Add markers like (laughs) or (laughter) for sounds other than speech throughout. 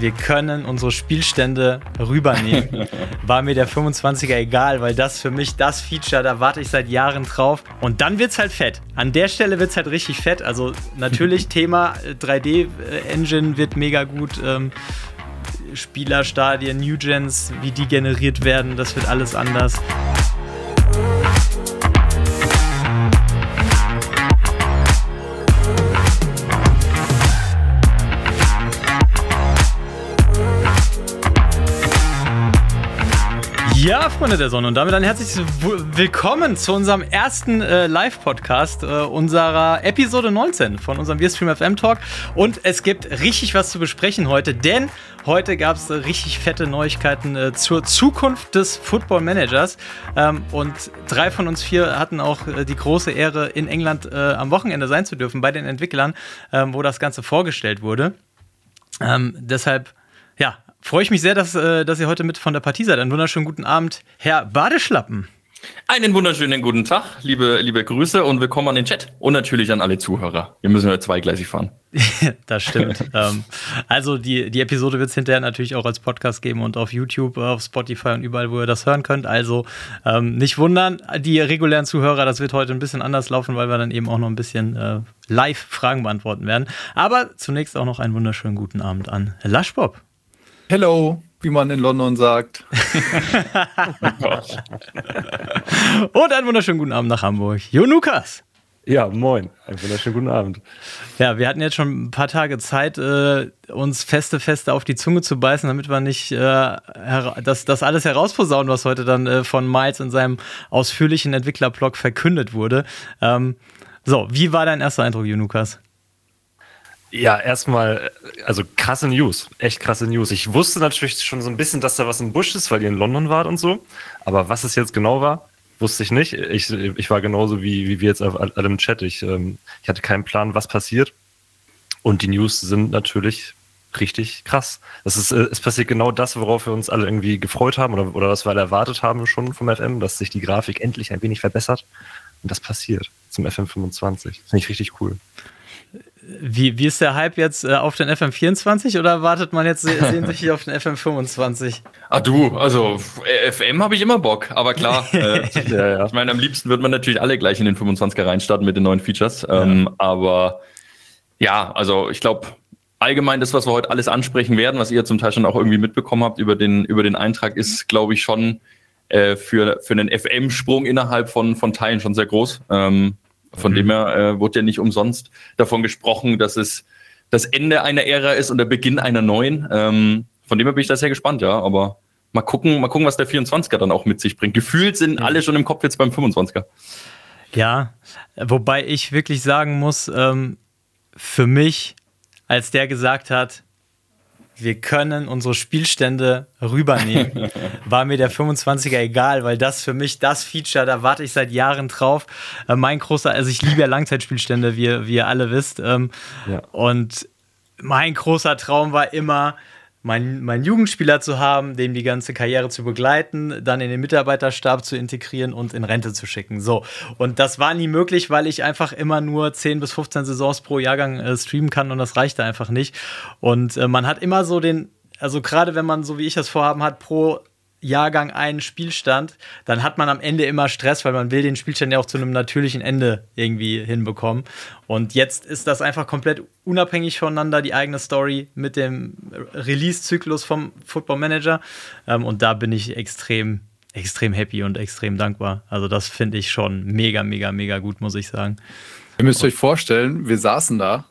wir können unsere Spielstände rübernehmen. (laughs) War mir der 25er egal, weil das für mich das Feature, da warte ich seit Jahren drauf. Und dann wird es halt fett. An der Stelle wird es halt richtig fett. Also natürlich (laughs) Thema 3D-Engine wird mega gut. Ähm, Spielerstadien, New Gens, wie die generiert werden, das wird alles anders. Freunde der Sonne, und damit ein herzliches Willkommen zu unserem ersten äh, Live-Podcast äh, unserer Episode 19 von unserem Wir FM Talk. Und es gibt richtig was zu besprechen heute, denn heute gab es äh, richtig fette Neuigkeiten äh, zur Zukunft des Football Managers. Ähm, und drei von uns vier hatten auch äh, die große Ehre, in England äh, am Wochenende sein zu dürfen bei den Entwicklern, ähm, wo das Ganze vorgestellt wurde. Ähm, deshalb freue ich mich sehr, dass, äh, dass ihr heute mit von der Partie seid. Einen wunderschönen guten Abend, Herr Badeschlappen. Einen wunderschönen guten Tag, liebe, liebe Grüße und willkommen an den Chat und natürlich an alle Zuhörer. Wir müssen ja zweigleisig fahren. (laughs) das stimmt. ähm, also die, die Episode wird es hinterher natürlich auch als Podcast geben und auf YouTube, auf Spotify und überall, wo ihr das hören könnt. Also ähm, nicht wundern, die regulären Zuhörer, das wird heute ein bisschen anders laufen, weil wir dann eben auch noch ein bisschen äh, live Fragen beantworten werden. Aber zunächst auch noch einen wunderschönen guten Abend an Laschbob. Hello, wie man in London sagt. (laughs) Und einen wunderschönen guten Abend nach Hamburg. Jo Lukas. Ja, moin. Einen wunderschönen guten Abend. Ja, wir hatten jetzt schon ein paar Tage Zeit, äh, uns feste, feste auf die Zunge zu beißen, damit wir nicht äh, das, das alles herausposaunen, was heute dann äh, von Miles in seinem ausführlichen Entwicklerblog verkündet wurde. Ähm, so, wie war dein erster Eindruck, Junukas? Ja, erstmal, also krasse News, echt krasse News. Ich wusste natürlich schon so ein bisschen, dass da was im Busch ist, weil ihr in London wart und so. Aber was es jetzt genau war, wusste ich nicht. Ich, ich war genauso wie, wie wir jetzt alle im Chat. Ich, ähm, ich hatte keinen Plan, was passiert. Und die News sind natürlich richtig krass. Das ist, äh, es passiert genau das, worauf wir uns alle irgendwie gefreut haben oder, oder was wir alle erwartet haben schon vom FM, dass sich die Grafik endlich ein wenig verbessert. Und das passiert zum FM25. Finde ich richtig cool. Wie, wie ist der Hype jetzt äh, auf den FM24 oder wartet man jetzt (laughs) sehnsüchtig auf den FM25? Ah du, also FM habe ich immer Bock, aber klar. (laughs) Äh, ja, ja. Ich meine, am liebsten wird man natürlich alle gleich in den 25er reinstarten mit den neuen Features. Ähm, ja. Aber ja, also ich glaube, allgemein das, was wir heute alles ansprechen werden, was ihr zum Teil schon auch irgendwie mitbekommen habt über den, über den Eintrag, ist, glaube ich, schon äh, für, für einen FM-Sprung innerhalb von, von Teilen schon sehr groß. Ähm, von mhm. dem her äh, wurde ja nicht umsonst davon gesprochen, dass es das Ende einer Ära ist und der Beginn einer neuen. Ähm, von dem her bin ich da sehr gespannt, ja. Aber mal gucken, mal gucken, was der 24er dann auch mit sich bringt. Gefühlt sind alle schon im Kopf jetzt beim 25er. Ja, wobei ich wirklich sagen muss, ähm, für mich, als der gesagt hat, wir können unsere Spielstände rübernehmen. (laughs) War mir der 25er egal, weil das für mich das Feature, da warte ich seit Jahren drauf. Äh, mein großer, also ich liebe ja Langzeitspielstände, wie, wie ihr alle wisst. Ähm, ja. Und mein großer Traum war immer, meinen mein Jugendspieler zu haben, dem die ganze Karriere zu begleiten, dann in den Mitarbeiterstab zu integrieren und in Rente zu schicken. So. Und das war nie möglich, weil ich einfach immer nur 10 bis 15 Saisons pro Jahrgang äh, streamen kann und das reichte einfach nicht. Und äh, man hat immer so den, also gerade wenn man so wie ich das vorhaben hat, pro Jahrgang einen Spielstand, dann hat man am Ende immer Stress, weil man will den Spielstand ja auch zu einem natürlichen Ende irgendwie hinbekommen. Und jetzt ist das einfach komplett unabhängig voneinander, die eigene Story mit dem Release-Zyklus vom Football Manager. Ähm, und da bin ich extrem, extrem happy und extrem dankbar. Also das finde ich schon mega, mega, mega gut, muss ich sagen. Ihr müsst euch vorstellen, wir saßen da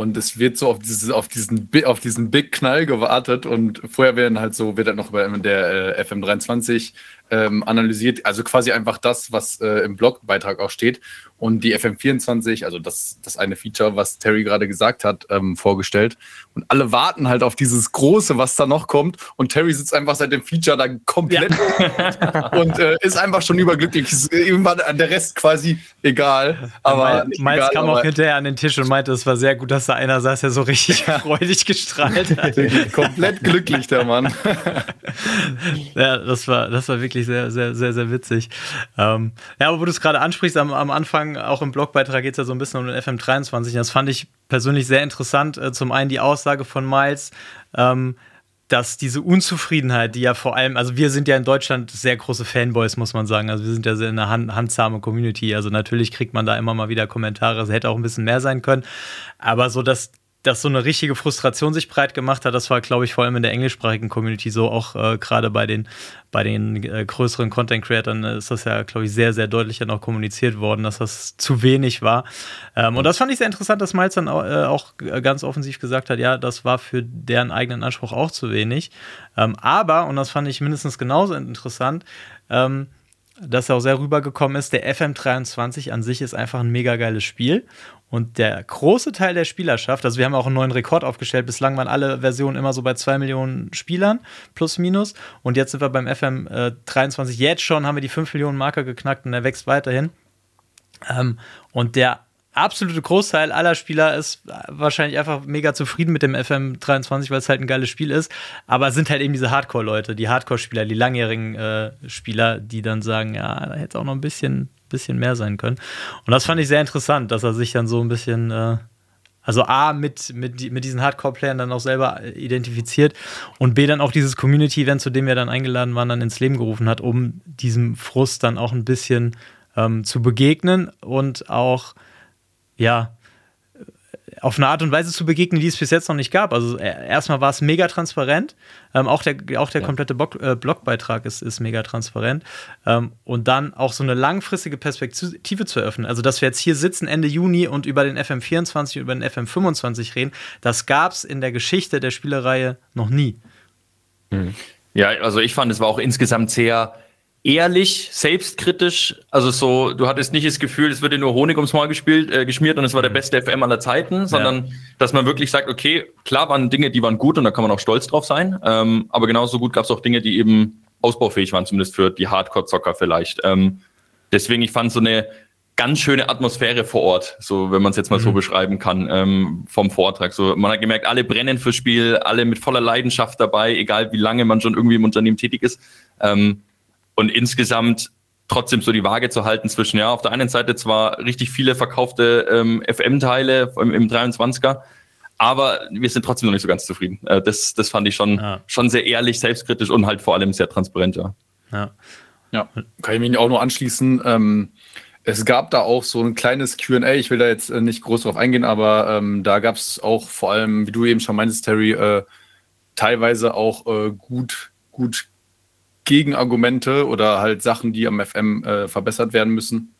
und es wird so auf, dieses, auf, diesen, auf diesen Big Knall gewartet und vorher werden halt so, wird dann noch bei der äh, FM23 ähm, analysiert, also quasi einfach das, was äh, im Blogbeitrag auch steht und die FM24, also das, das eine Feature, was Terry gerade gesagt hat, ähm, vorgestellt. Und alle warten halt auf dieses Große, was da noch kommt. Und Terry sitzt einfach seit dem Feature da komplett ja. und äh, ist einfach schon überglücklich. Ihm war der Rest quasi egal. Aber Miles kam auch hinterher an den Tisch und meinte, es war sehr gut, dass da einer saß, der so richtig ja. freudig gestrahlt hat. (laughs) komplett glücklich, der Mann. ja, das war, das war wirklich wirklich sehr, sehr, sehr, sehr witzig. Ähm, ja, aber wo du es gerade ansprichst, am, am Anfang, auch im Blogbeitrag geht es ja so ein bisschen um den FM23. Das fand ich persönlich sehr interessant. Äh, zum einen die Aussage von Miles, ähm, dass diese Unzufriedenheit, die ja vor allem, also wir sind ja in Deutschland sehr große Fanboys, muss man sagen. Also wir sind ja sehr eine hand, handsame Community. Also natürlich kriegt man da immer mal wieder Kommentare, es hätte auch ein bisschen mehr sein können. Aber so, dass dass so eine richtige Frustration sich breit gemacht hat, das war, glaube ich, vor allem in der englischsprachigen Community so, auch äh, gerade bei den, bei den äh, größeren Content-Creatern äh, ist das ja, glaube ich, sehr, sehr deutlich dann auch kommuniziert worden, dass das zu wenig war. Ähm, und das fand ich sehr interessant, dass Miles dann auch, äh, auch, ganz offensiv gesagt hat, ja, das war für deren eigenen Anspruch auch zu wenig. Ähm, aber, und das fand ich mindestens genauso interessant, ähm, dass er auch sehr rübergekommen ist, der FM23 an sich ist einfach ein mega geiles Spiel. Und der große Teil der Spielerschaft, also wir haben auch einen neuen Rekord aufgestellt, bislang waren alle Versionen immer so bei zwei Millionen Spielern, plus minus. Und jetzt sind wir beim FM23, äh, jetzt schon haben wir die 5 Millionen Marke geknackt und der wächst weiterhin. Ähm, und der absolute Großteil aller Spieler ist wahrscheinlich einfach mega zufrieden mit dem FM23, weil es halt ein geiles Spiel ist. Aber es sind halt eben diese Hardcore-Leute, die Hardcore-Spieler, die langjährigen äh, Spieler, die dann sagen, ja, da hätte es auch noch ein bisschen, bisschen mehr sein können. Und das fand ich sehr interessant, dass er sich dann so ein bisschen, äh, also A, mit, mit, mit diesen Hardcore-Playern dann auch selber identifiziert und B, dann auch dieses Community-Event, zu dem wir dann eingeladen waren, dann ins Leben gerufen hat, um diesem Frust dann auch ein bisschen ähm, zu begegnen und auch ja, auf eine Art und Weise zu begegnen, die es bis jetzt noch nicht gab. Also äh, erstmal war es mega transparent. Ähm, auch der, auch der ja. komplette Blog, äh, Blogbeitrag ist, ist mega transparent. Ähm, und dann auch so eine langfristige Perspektive zu eröffnen. Also, dass wir jetzt hier sitzen Ende Juni und über den FM24 und über den FM25 reden, das gab es in der Geschichte der Spielereihe noch nie. Hm. Ja, also ich fand, es war auch insgesamt sehr ehrlich, selbstkritisch. Also so, du hattest nicht das Gefühl, es wird dir nur Honig ums Maul gespielt, äh, geschmiert und es war der mhm. beste FM aller Zeiten, sondern ja. dass man wirklich sagt, okay, klar waren Dinge, die waren gut und da kann man auch stolz drauf sein. Ähm, aber genauso gut gab es auch Dinge, die eben ausbaufähig waren, zumindest für die Hardcore-Zocker vielleicht. Ähm, deswegen, ich fand so eine ganz schöne Atmosphäre vor Ort, so wenn man es jetzt mal mhm. so beschreiben kann, ähm, vom Vortrag. So, man hat gemerkt, alle brennen fürs Spiel, alle mit voller Leidenschaft dabei, egal wie lange man schon irgendwie im Unternehmen tätig ist. Ähm, und insgesamt trotzdem so die Waage zu halten zwischen, ja, auf der einen Seite zwar richtig viele verkaufte ähm, FM-Teile im, im 23er, aber wir sind trotzdem noch nicht so ganz zufrieden. Äh, das, das fand ich schon, ja. schon sehr ehrlich, selbstkritisch und halt vor allem sehr transparent, ja. Ja, ja kann ich mich auch nur anschließen. Ähm, es gab da auch so ein kleines QA, ich will da jetzt äh, nicht groß drauf eingehen, aber ähm, da gab es auch vor allem, wie du eben schon meintest, Terry, äh, teilweise auch äh, gut, gut Gegenargumente oder halt Sachen, die am FM äh, verbessert werden müssen.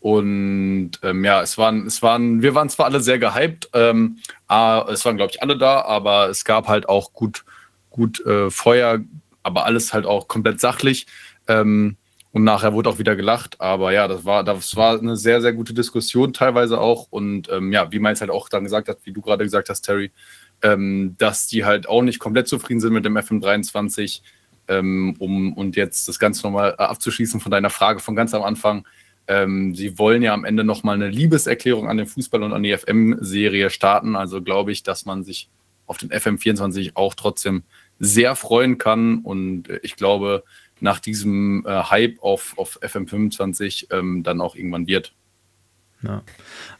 Und ähm, ja, es waren, es waren, wir waren zwar alle sehr gehypt, ähm, es waren, glaube ich, alle da, aber es gab halt auch gut, gut äh, Feuer, aber alles halt auch komplett sachlich. Ähm, und nachher wurde auch wieder gelacht. Aber ja, das war, das war eine sehr, sehr gute Diskussion teilweise auch. Und ähm, ja, wie Mainz halt auch dann gesagt hat, wie du gerade gesagt hast, Terry, ähm, dass die halt auch nicht komplett zufrieden sind mit dem FM23 ähm, um und jetzt das Ganze nochmal äh, abzuschließen von deiner Frage von ganz am Anfang. Ähm, sie wollen ja am Ende nochmal eine Liebeserklärung an den Fußball und an die FM-Serie starten. Also glaube ich, dass man sich auf den FM24 auch trotzdem sehr freuen kann. Und ich glaube, nach diesem äh, Hype auf, auf FM25 ähm, dann auch irgendwann wird. Ja.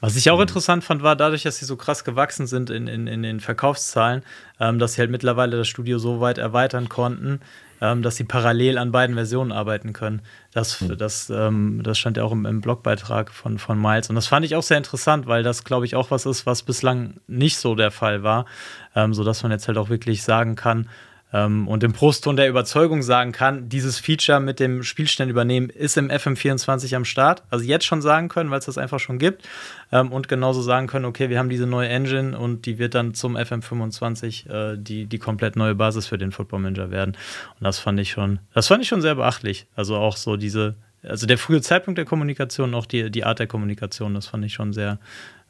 Was ich auch interessant fand, war dadurch, dass sie so krass gewachsen sind in, in, in den Verkaufszahlen, ähm, dass sie halt mittlerweile das Studio so weit erweitern konnten, ähm, dass sie parallel an beiden Versionen arbeiten können. Das, mhm. das, ähm, das stand ja auch im, im, Blogbeitrag von, von Miles. Und das fand ich auch sehr interessant, weil das, glaube ich, auch was ist, was bislang nicht so der Fall war. Ähm, sodass man jetzt halt auch wirklich sagen kann, und im Prostton der Überzeugung sagen kann, dieses Feature mit dem Spielstand übernehmen ist im FM24 am Start. Also jetzt schon sagen können, weil es das einfach schon gibt. Ähm, und genauso sagen können, okay, wir haben diese neue Engine und die wird dann zum FM25 äh, die, die komplett neue Basis für den Football Manager werden. Und das fand ich schon, das fand ich schon sehr beachtlich. Also auch so diese, also der frühe Zeitpunkt der Kommunikation, auch die, die Art der Kommunikation, das fand ich schon sehr,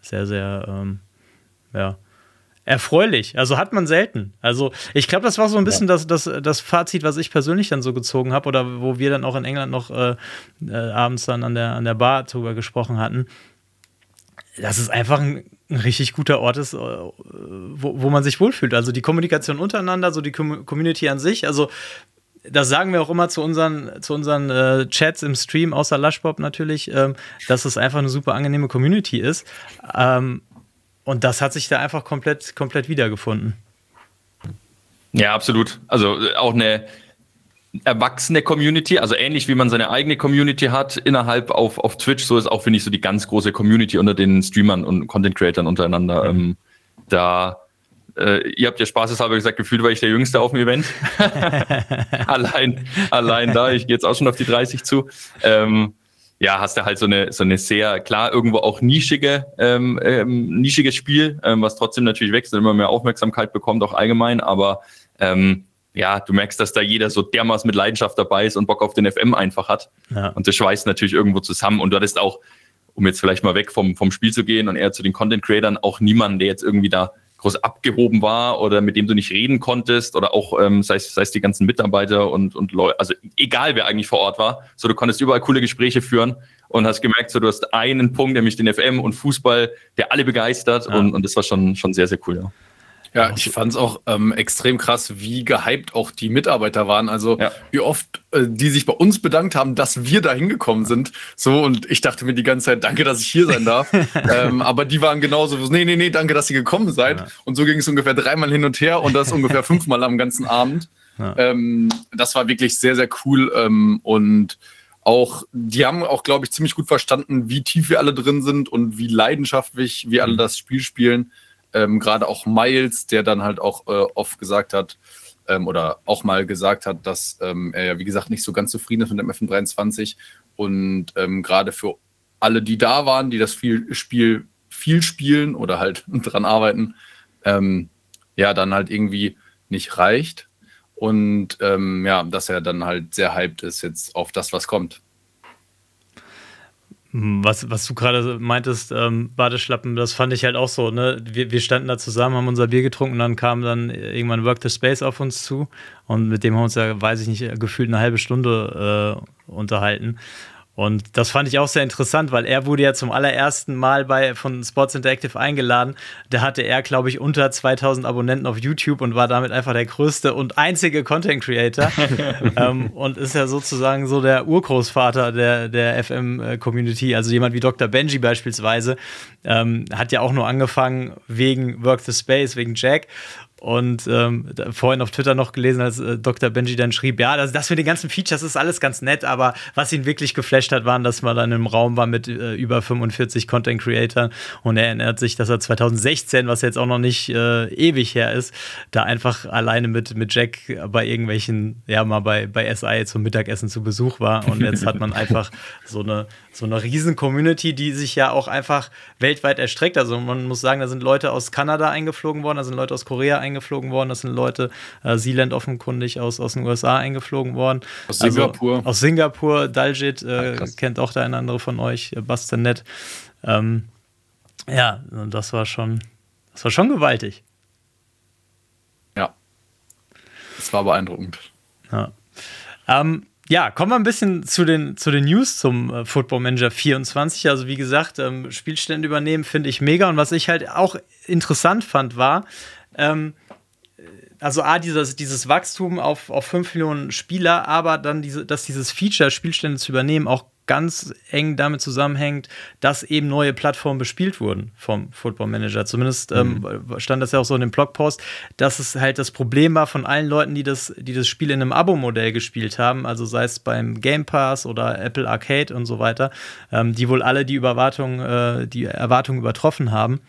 sehr, sehr, ähm, ja, erfreulich. Also hat man selten. Also ich glaube, das war so ein bisschen ja. das, das, das Fazit, was ich persönlich dann so gezogen habe oder wo wir dann auch in England noch äh, äh, abends dann an der, an der Bar drüber gesprochen hatten. Dass es einfach ein, ein richtig guter Ort ist, äh, wo, wo man sich wohlfühlt. Also die Kommunikation untereinander, so die Com Community an sich. Also das sagen wir auch immer zu unseren, zu unseren äh, Chats im Stream, außer Lushbob natürlich, ähm, dass es einfach eine super angenehme Community ist. Ähm, und das hat sich da einfach komplett, komplett wiedergefunden. Ja, absolut. Also äh, auch eine erwachsene Community, also ähnlich wie man seine eigene Community hat innerhalb auf, auf Twitch, so ist auch, finde ich, so die ganz große Community unter den Streamern und Content Creatern untereinander. Mhm. Ähm, da äh, ihr habt ja spaßeshalber gesagt, gefühlt war ich der Jüngste auf dem Event. (laughs) (laughs) allein, allein da, ich gehe jetzt auch schon auf die 30 zu. Ähm, ja, hast du halt so eine, so eine sehr klar irgendwo auch nischige, ähm, ähm, nischiges Spiel, ähm, was trotzdem natürlich wächst und immer mehr Aufmerksamkeit bekommt, auch allgemein, aber ähm, ja, du merkst, dass da jeder so dermaßen mit Leidenschaft dabei ist und Bock auf den FM einfach hat. Ja. Und das schweißt natürlich irgendwo zusammen. Und du hattest auch, um jetzt vielleicht mal weg vom, vom Spiel zu gehen und eher zu den Content Creatern, auch niemanden, der jetzt irgendwie da groß abgehoben war oder mit dem du nicht reden konntest oder auch, ähm, sei, es, sei es die ganzen Mitarbeiter und, und Leute, also egal wer eigentlich vor Ort war, so du konntest überall coole Gespräche führen und hast gemerkt, so du hast einen Punkt, nämlich den FM und Fußball, der alle begeistert ja. und, und das war schon, schon sehr, sehr cool. Ja. Ja, ich fand es auch ähm, extrem krass, wie gehypt auch die Mitarbeiter waren. Also ja. wie oft äh, die sich bei uns bedankt haben, dass wir da hingekommen sind. So, und ich dachte mir die ganze Zeit, danke, dass ich hier sein darf. (laughs) ähm, aber die waren genauso, nee, nee, nee, danke, dass ihr gekommen seid. Ja. Und so ging es ungefähr dreimal hin und her und das ungefähr (laughs) fünfmal am ganzen Abend. Ja. Ähm, das war wirklich sehr, sehr cool. Ähm, und auch, die haben auch, glaube ich, ziemlich gut verstanden, wie tief wir alle drin sind und wie leidenschaftlich wir alle mhm. das Spiel spielen ähm, gerade auch Miles, der dann halt auch äh, oft gesagt hat, ähm, oder auch mal gesagt hat, dass ähm, er ja, wie gesagt, nicht so ganz zufrieden ist mit dem FM23. Und ähm, gerade für alle, die da waren, die das viel Spiel viel spielen oder halt (laughs) dran arbeiten, ähm, ja, dann halt irgendwie nicht reicht. Und ähm, ja, dass er dann halt sehr hyped ist jetzt auf das, was kommt. Was, was du gerade meintest, ähm, Badeschlappen, das fand ich halt auch so. Ne? Wir, wir standen da zusammen, haben unser Bier getrunken und dann kam dann irgendwann Work the Space auf uns zu und mit dem haben wir uns ja, weiß ich nicht, gefühlt eine halbe Stunde äh, unterhalten. Und das fand ich auch sehr interessant, weil er wurde ja zum allerersten Mal bei, von Sports Interactive eingeladen. Da hatte er, glaube ich, unter 2000 Abonnenten auf YouTube und war damit einfach der größte und einzige Content Creator. (laughs) ähm, und ist ja sozusagen so der Urgroßvater der, der FM-Community. Also jemand wie Dr. Benji beispielsweise ähm, hat ja auch nur angefangen wegen Work the Space, wegen Jack. Und ähm, vorhin auf Twitter noch gelesen, als äh, Dr. Benji dann schrieb, ja, das, das mit den ganzen Features ist alles ganz nett, aber was ihn wirklich geflasht hat, waren, dass man dann im Raum war mit äh, über 45 Content Creators und er erinnert sich, dass er 2016, was jetzt auch noch nicht äh, ewig her ist, da einfach alleine mit, mit Jack bei irgendwelchen, ja, mal bei, bei SI zum Mittagessen zu Besuch war und jetzt hat man (laughs) einfach so eine, so eine riesen Community, die sich ja auch einfach weltweit erstreckt. Also man muss sagen, da sind Leute aus Kanada eingeflogen worden, da sind Leute aus Korea eingeflogen eingeflogen worden. Das sind Leute, äh, Sealand offenkundig aus, aus den USA eingeflogen worden. Aus also, Singapur. Aus Singapur. Daljit äh, ah, kennt auch der eine andere von euch, äh, Bastanet. Ähm, ja, das war schon, das war schon gewaltig. Ja. Das war beeindruckend. Ja. Ähm, ja, kommen wir ein bisschen zu den, zu den News zum äh, Football Manager 24. Also wie gesagt, ähm, Spielstände übernehmen finde ich mega. Und was ich halt auch interessant fand, war, ähm, also A, dieses, dieses Wachstum auf, auf 5 Millionen Spieler, aber dann diese, dass dieses Feature, Spielstände zu übernehmen, auch ganz eng damit zusammenhängt, dass eben neue Plattformen bespielt wurden vom Football Manager. Zumindest ähm, mhm. stand das ja auch so in dem Blogpost, dass es halt das Problem war von allen Leuten, die das, die das Spiel in einem Abo-Modell gespielt haben, also sei es beim Game Pass oder Apple Arcade und so weiter, ähm, die wohl alle die Überwartung, äh, die Erwartungen übertroffen haben.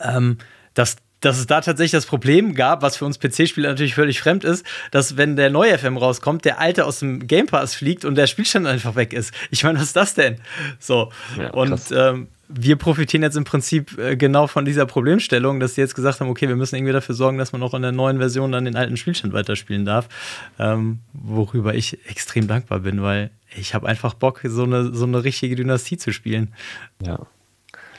Ähm, dass dass es da tatsächlich das Problem gab, was für uns PC-Spieler natürlich völlig fremd ist, dass wenn der neue FM rauskommt, der alte aus dem Game Pass fliegt und der Spielstand einfach weg ist. (laughs) Ich meine, was ist das denn? So. Ja, und ähm, wir profitieren jetzt im Prinzip äh, genau von dieser Problemstellung, dass sie jetzt gesagt haben, okay, wir müssen irgendwie dafür sorgen, dass man auch in der neuen Version dann den alten Spielstand weiterspielen darf. Ähm, worüber ich extrem dankbar bin, weil ich habe einfach Bock, so eine, so eine richtige Dynastie zu spielen. Ja.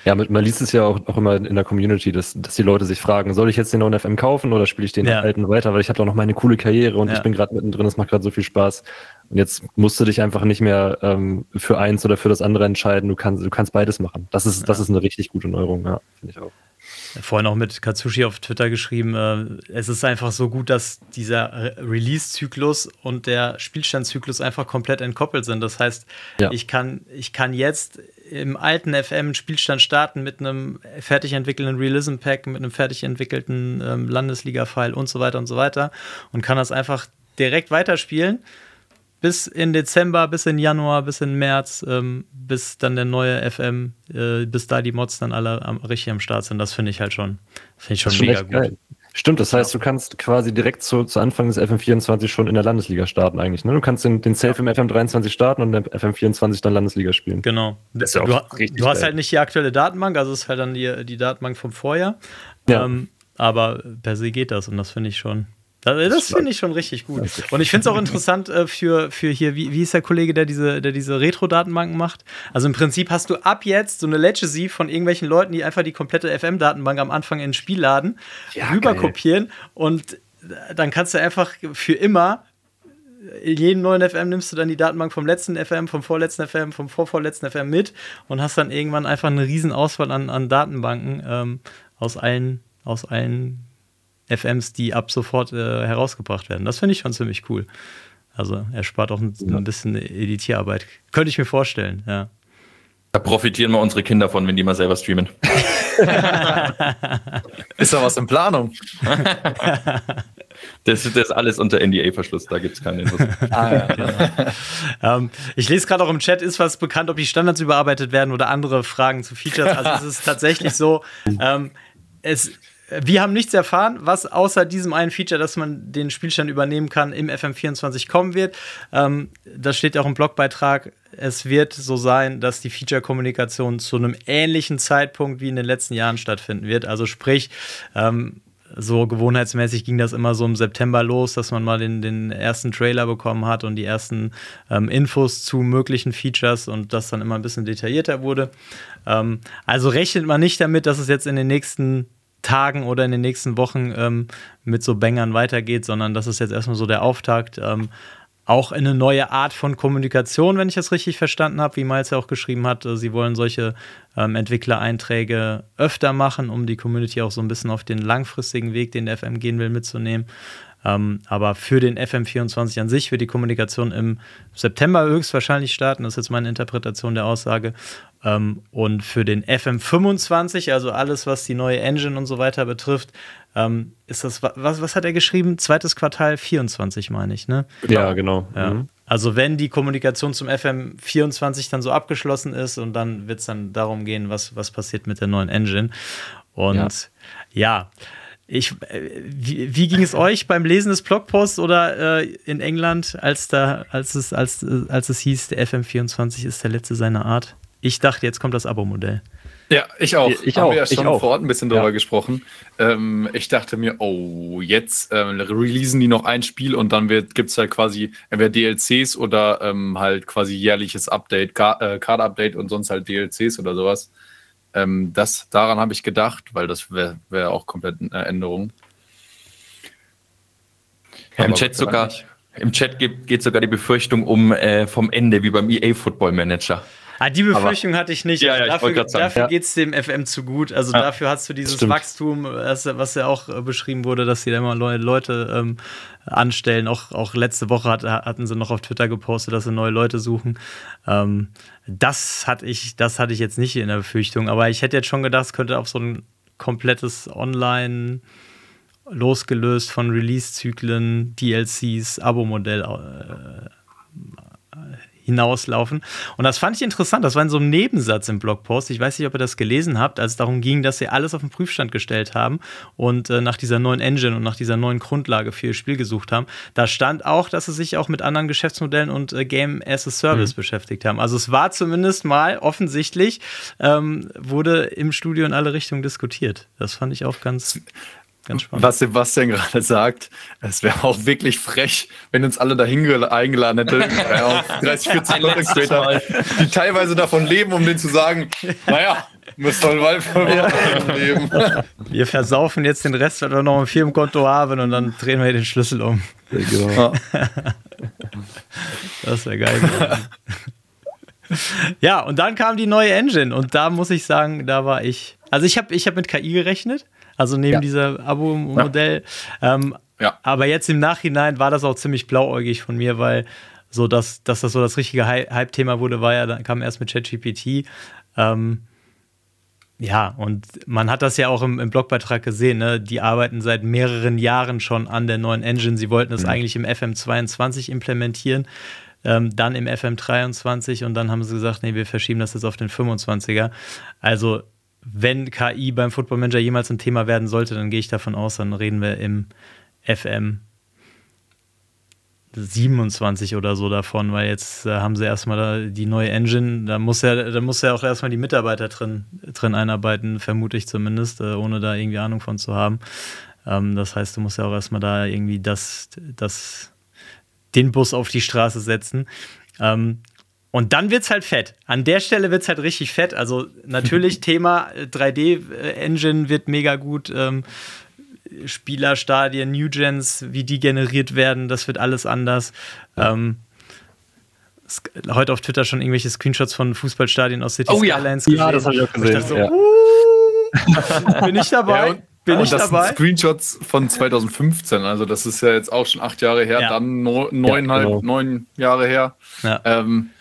Ja, man liest es ja auch, auch immer in der Community, dass, dass die Leute sich fragen, soll ich jetzt den neuen FM kaufen oder spiele ich den ja. alten weiter, weil ich habe doch noch meine coole Karriere und ja. ich bin gerade mittendrin, es macht gerade so viel Spaß. Und jetzt musst du dich einfach nicht mehr ähm, für eins oder für das andere entscheiden. Du kannst, du kannst beides machen. Das ist, ja. das ist eine richtig gute Neuerung, ja, finde ich auch. vorhin auch mit Katsushi auf Twitter geschrieben, äh, es ist einfach so gut, dass dieser Release-Zyklus und der Spielstandzyklus einfach komplett entkoppelt sind. Das heißt, ja. ich, kann, ich kann jetzt im alten FM Spielstand starten mit einem fertig entwickelten Realism-Pack, mit einem fertig entwickelten ähm, Landesliga-File und so weiter und so weiter und kann das einfach direkt weiterspielen bis in Dezember, bis in Januar, bis in März, ähm, bis dann der neue FM, äh, bis da die Mods dann alle am, richtig am Start sind. Das finde ich halt schon, finde ich schon mega gut. Geil. Stimmt, das heißt, du kannst quasi direkt zu, zu Anfang des FM24 schon in der Landesliga starten eigentlich. Ne? Du kannst den, den Safe im FM23 starten und im FM24 dann Landesliga spielen. Genau. Das ist ja auch du, du hast halt nicht die aktuelle Datenbank, also es ist halt dann die, die Datenbank vom Vorjahr. Ja. Ähm, aber per se geht das und das finde ich schon, das, das finde ich schon richtig gut. Und ich finde es auch (laughs) interessant äh, für, für hier, wie, wie ist der Kollege, der diese, der diese Retro-Datenbanken macht? Also im Prinzip hast du ab jetzt so eine Legacy von irgendwelchen Leuten, die einfach die komplette FM-Datenbank am Anfang in ein Spiel laden, ja, rüberkopieren und dann kannst du einfach für immer in jedem neuen FM nimmst du dann die Datenbank vom letzten FM, vom vorletzten FM, vom vorvorletzten FM mit und hast dann irgendwann einfach eine riesen Auswahl an, an Datenbanken ähm, aus allen, aus allen FMs, die ab sofort äh, herausgebracht werden. Das finde ich schon ziemlich cool. Also er spart auch ein, ein, bisschen Editierarbeit. Könnte ich mir vorstellen, ja. Da profitieren wir unsere Kinder von, wenn die mal selber streamen. (laughs) ist da was in Planung? (laughs) Das, das ist alles unter NDA-Verschluss, da gibt es keine Infos. ah, ja, genau. (laughs) ähm, ich lese gerade auch im Chat, ist was bekannt, ob die Standards überarbeitet werden oder andere Fragen zu Features. Also es ist tatsächlich so, ähm, es wir haben nichts erfahren, was außer diesem einen Feature, dass man den Spielstand übernehmen kann, im FM24 kommen wird. Ähm, das steht auch im Blogbeitrag. Es wird so sein, dass die Feature-Kommunikation zu einem ähnlichen Zeitpunkt wie in den letzten Jahren stattfinden wird. Also sprich, ähm, so gewohnheitsmäßig ging das immer so im September los, dass man mal den, den ersten Trailer bekommen hat und die ersten ähm, Infos zu möglichen Features und das dann immer ein bisschen detaillierter wurde. Ähm, also rechnet man nicht damit, dass es jetzt in den nächsten Tagen oder in den nächsten Wochen ähm, mit so Bängern weitergeht, sondern das ist jetzt erstmal so der Auftakt. Ähm, auch in eine neue Art von Kommunikation, wenn ich das richtig verstanden habe, wie Miles ja auch geschrieben hat. Äh, sie wollen solche ähm, Entwicklereinträge öfter machen, um die Community auch so ein bisschen auf den langfristigen Weg, den der FM gehen will, mitzunehmen. Ähm, aber für den FM24 an sich wird die Kommunikation im September höchstwahrscheinlich starten. Das ist jetzt meine Interpretation der Aussage. Ähm, und für den FM25, also alles, was die neue Engine und so weiter betrifft, ähm, ist das, was, was hat er geschrieben? Zweites Quartal 24, meine ich, ne? Ja, genau. Ja. Mhm. Also wenn die Kommunikation zum FM24 dann so abgeschlossen ist und dann wird es dann darum gehen, was, was passiert mit der neuen Engine. Und ja, ja ich, äh, wie, wie, ging es (laughs) euch beim Lesen des Blogposts oder äh, in England, als, da, als, es, als, als es hieß, der FM24 ist der letzte seiner Art? Ich dachte, jetzt kommt das Abo-Modell. Ja, ich auch. Ich Haben auch. wir ja schon vor Ort ein bisschen drüber ja. gesprochen. Ähm, ich dachte mir, oh, jetzt ähm, releasen die noch ein Spiel und dann gibt es halt quasi entweder DLCs oder ähm, halt quasi jährliches Update, äh, Card-Update und sonst halt DLCs oder sowas. Ähm, das, daran habe ich gedacht, weil das wäre wär auch komplett eine Änderung. Ja, Im Chat sogar, im Chat geht, geht sogar die Befürchtung um äh, vom Ende, wie beim EA Football Manager. Ah, die Befürchtung Aber, hatte ich nicht. Ja, ja, dafür dafür ja. geht es dem FM zu gut. Also ja, dafür hast du dieses stimmt. Wachstum, was ja auch äh, beschrieben wurde, dass sie da immer neue Leute ähm, anstellen. Auch, auch letzte Woche hat, hatten sie noch auf Twitter gepostet, dass sie neue Leute suchen. Ähm, das hatte ich, das hatte ich jetzt nicht in der Befürchtung. Aber ich hätte jetzt schon gedacht, es könnte auf so ein komplettes Online losgelöst von Release-Zyklen, DLCs, Abo-Modell äh, hinauslaufen. Und das fand ich interessant. Das war in so einem Nebensatz im Blogpost. Ich weiß nicht, ob ihr das gelesen habt, als es darum ging, dass sie alles auf den Prüfstand gestellt haben und äh, nach dieser neuen Engine und nach dieser neuen Grundlage für ihr Spiel gesucht haben. Da stand auch, dass sie sich auch mit anderen Geschäftsmodellen und äh, Game as a Service mhm. beschäftigt haben. Also es war zumindest mal offensichtlich, ähm, wurde im Studio in alle Richtungen diskutiert. Das fand ich auch ganz Ganz spannend. Was Sebastian gerade sagt, es wäre auch wirklich frech, wenn uns alle dahin eingeladen hätte, äh, auf 30, 40 Content Creator, die teilweise davon leben, um denen zu sagen, naja, müsst ihr mal leben. (laughs) Wir versaufen jetzt den Rest, was wir noch im Firmenkonto haben und dann drehen wir den Schlüssel um. Genau. (laughs) Das wäre geil. (laughs) ja, und dann kam die neue Engine und da muss ich sagen, da war ich Also ich habe ich hab mit KI gerechnet, also neben ja. dieser Abo-Modell. Ja. Ähm, ja. Aber jetzt im Nachhinein war das auch ziemlich blauäugig von mir, weil so dass, dass das so das richtige Hype-Thema wurde, war ja, dann kam erst mit ChatGPT. Ähm, ja, und man hat das ja auch im, im Blogbeitrag gesehen, ne? die arbeiten seit mehreren Jahren schon an der neuen Engine. Sie wollten es mhm. eigentlich im FM22 implementieren, ähm, dann im FM23 und dann haben sie gesagt, nee, wir verschieben das jetzt auf den 25er. Also, wenn KI beim Football Manager jemals ein Thema werden sollte, dann gehe ich davon aus, dann reden wir im FM 27 oder so davon, weil jetzt äh, haben sie erstmal die neue Engine, da muss ja, da muss ja auch erstmal die Mitarbeiter drin, drin einarbeiten, vermute ich zumindest, äh, ohne da irgendwie Ahnung von zu haben. Ähm, das heißt, du musst ja auch erstmal da irgendwie das, das, den Bus auf die Straße setzen. Ähm, und dann wird es halt fett. An der Stelle wird es halt richtig fett. Also natürlich (laughs) Thema 3D-Engine äh, wird mega gut. Ähm, Spielerstadien, New Gens, wie die generiert werden, das wird alles anders. Ähm, heute auf Twitter schon irgendwelche Screenshots von Fußballstadien aus City oh, Skylines ja. gesehen. Ja, das habe ich auch gesehen. Ich so, ja. uh, bin ich dabei? (laughs) Ja, bin und ich das dabei? Sind Screenshots von 2015, also das ist ja jetzt auch schon acht Jahre her, ja. dann neuneinhalb, genau. neun Jahre her. Ähm,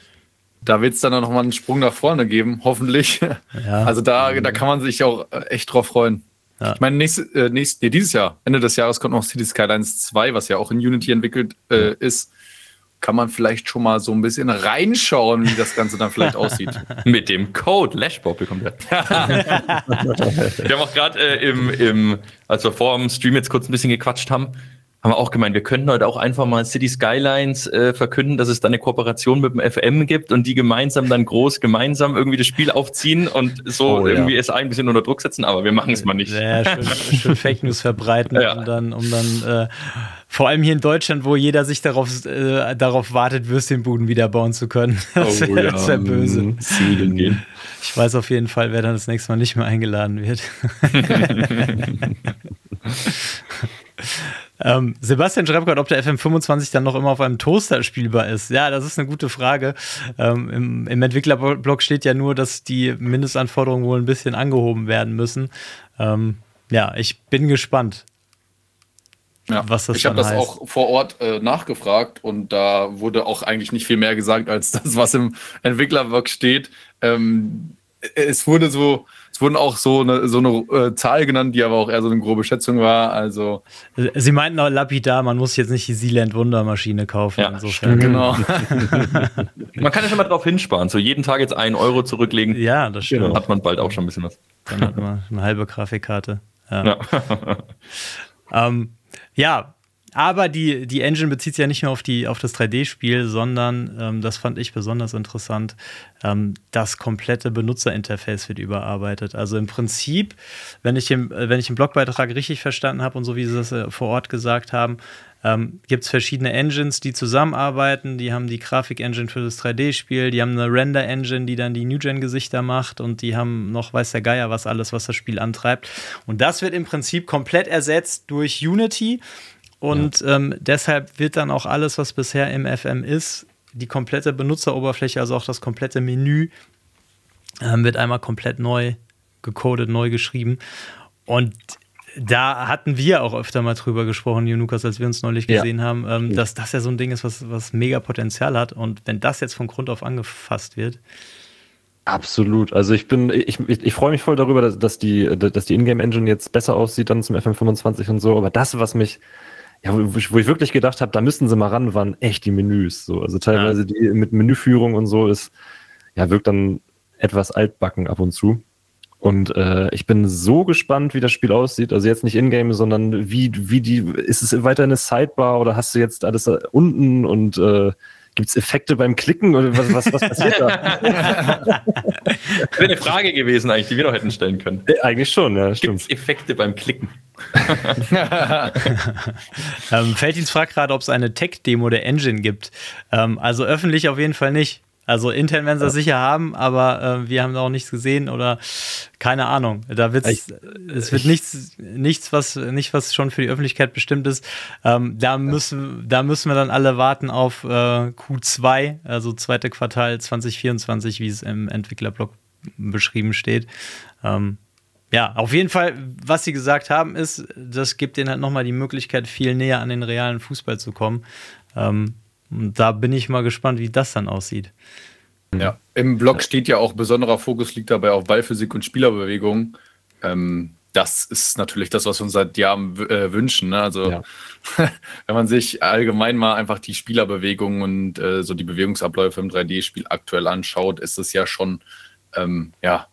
da wird es dann noch mal einen Sprung nach vorne geben, hoffentlich. Also da, da kann man sich auch echt drauf freuen. Ja. Ich meine, nächste, äh, nächst, nee, dieses Jahr, Ende des Jahres kommt noch City Skylines 2, was ja auch in Unity entwickelt äh, ist. Kann man vielleicht schon mal so ein bisschen reinschauen, wie das Ganze dann vielleicht (laughs) aussieht. Mit dem Code Lashbob bekommt er. (laughs) wir haben auch gerade äh, im, im, als wir vor dem Stream jetzt kurz ein bisschen gequatscht haben, haben wir auch gemeint, wir könnten heute auch einfach mal City Skylines äh, verkünden, dass es da eine Kooperation mit dem FM gibt und die gemeinsam dann groß gemeinsam irgendwie das Spiel aufziehen und so oh, irgendwie ja. es ein bisschen unter Druck setzen, aber wir machen es mal nicht. Ja, schön, schön (laughs) Fake News verbreiten, ja. um dann, um dann äh, vor allem hier in Deutschland, wo jeder sich darauf, äh, darauf wartet, Würstchenbuden wieder bauen zu können. (laughs) Das wäre oh, ja. wär böse. Mhm. gehen. Ich weiß auf jeden Fall, wer dann das nächste Mal nicht mehr eingeladen wird. (laughs) Ähm, Sebastian schreibt gerade, ob der FM25 dann noch immer auf einem Toaster spielbar ist. Ja, das ist eine gute Frage. Ähm, Im im Entwicklerblock steht ja nur, dass die Mindestanforderungen wohl ein bisschen angehoben werden müssen. Ähm, ja, ich bin gespannt. Ja, was das ich habe das auch vor Ort äh, nachgefragt und da wurde auch eigentlich nicht viel mehr gesagt als das, was im Entwicklerblock steht. Ähm, es wurde so, es wurden auch so eine, so eine äh, Zahl genannt, die aber auch eher so eine grobe Schätzung war. Also Sie meinten auch lapidar, man muss jetzt nicht die Sealand Wundermaschine kaufen. Ja, insofern. genau. (laughs) man kann ja schon mal drauf hinsparen, so jeden Tag jetzt einen Euro zurücklegen. Ja, das stimmt. Dann hat man bald auch schon ein bisschen was. Dann hat man eine halbe Grafikkarte. Ja. Ja. ähm, ja, aber die, die Engine bezieht sich ja nicht nur auf, die, auf das 3D-Spiel, sondern, ähm, das fand ich besonders interessant, ähm, das komplette Benutzerinterface wird überarbeitet. Also im Prinzip, wenn ich im, äh, wenn ich im Blogbeitrag richtig verstanden habe und so wie Sie das äh, vor Ort gesagt haben, ähm, gibt es verschiedene Engines, die zusammenarbeiten. Die haben die Grafik-Engine für das 3D-Spiel, die haben eine Render-Engine, die dann die New-Gen-Gesichter macht und die haben noch weiß der Geier was alles, was das Spiel antreibt. Und das wird im Prinzip komplett ersetzt durch Unity. Und ja. ähm, deshalb wird dann auch alles, was bisher im FM ist, die komplette Benutzeroberfläche, also auch das komplette Menü, ähm, wird einmal komplett neu gecodet, neu geschrieben. Und da hatten wir auch öfter mal drüber gesprochen, Junukas, als wir uns neulich gesehen ja. haben, ähm, dass das ja so ein Ding ist, was, was mega Potenzial hat. Und wenn das jetzt von Grund auf angefasst wird. Absolut. Also ich bin, ich, ich, ich freue mich voll darüber, dass, dass die, dass die Ingame-Engine jetzt besser aussieht dann zum FM25 und so. Aber das, was mich ja, wo ich, wo ich wirklich gedacht habe, da müssten sie mal ran, waren echt die Menüs. So. Also teilweise ja. die mit Menüführung und so ist, ja, wirkt dann etwas altbacken ab und zu. Und äh, ich bin so gespannt, wie das Spiel aussieht. Also jetzt nicht Ingame, sondern wie, wie die, ist es weiter eine Sidebar oder hast du jetzt alles unten und äh, Gibt es Effekte beim Klicken oder was, was, was passiert da? das (laughs) wäre eine Frage gewesen eigentlich, die wir noch hätten stellen können. Äh, eigentlich schon, ja, stimmt. Gibt Effekte beim Klicken? (laughs) ähm, Feldins fragt gerade, ob es eine Tech-Demo der Engine gibt. Ähm, also öffentlich auf jeden Fall nicht. Also intern werden sie das sicher haben, aber äh, wir haben da auch nichts gesehen oder keine Ahnung. Da wird's, ich, es wird nichts, nichts, was nicht was schon für die Öffentlichkeit bestimmt ist. Ähm, da müssen, da müssen wir dann alle warten auf äh, Q2, also zweite Quartal 2024, wie es im Entwicklerblog beschrieben steht. Ähm, ja, auf jeden Fall, was sie gesagt haben, ist, das gibt denen halt nochmal die Möglichkeit, viel näher an den realen Fußball zu kommen. Ähm, da bin ich mal gespannt, wie das dann aussieht. Ja, im Blog steht ja auch, besonderer Fokus liegt dabei auf Ballphysik und Spielerbewegung. Ähm, das ist natürlich das, was wir uns seit Jahren äh, wünschen. Ne? Also, ja. (laughs) wenn man sich allgemein mal einfach die Spielerbewegungen und äh, so die Bewegungsabläufe im 3D-Spiel aktuell anschaut, ist es ja schon, ähm, ja,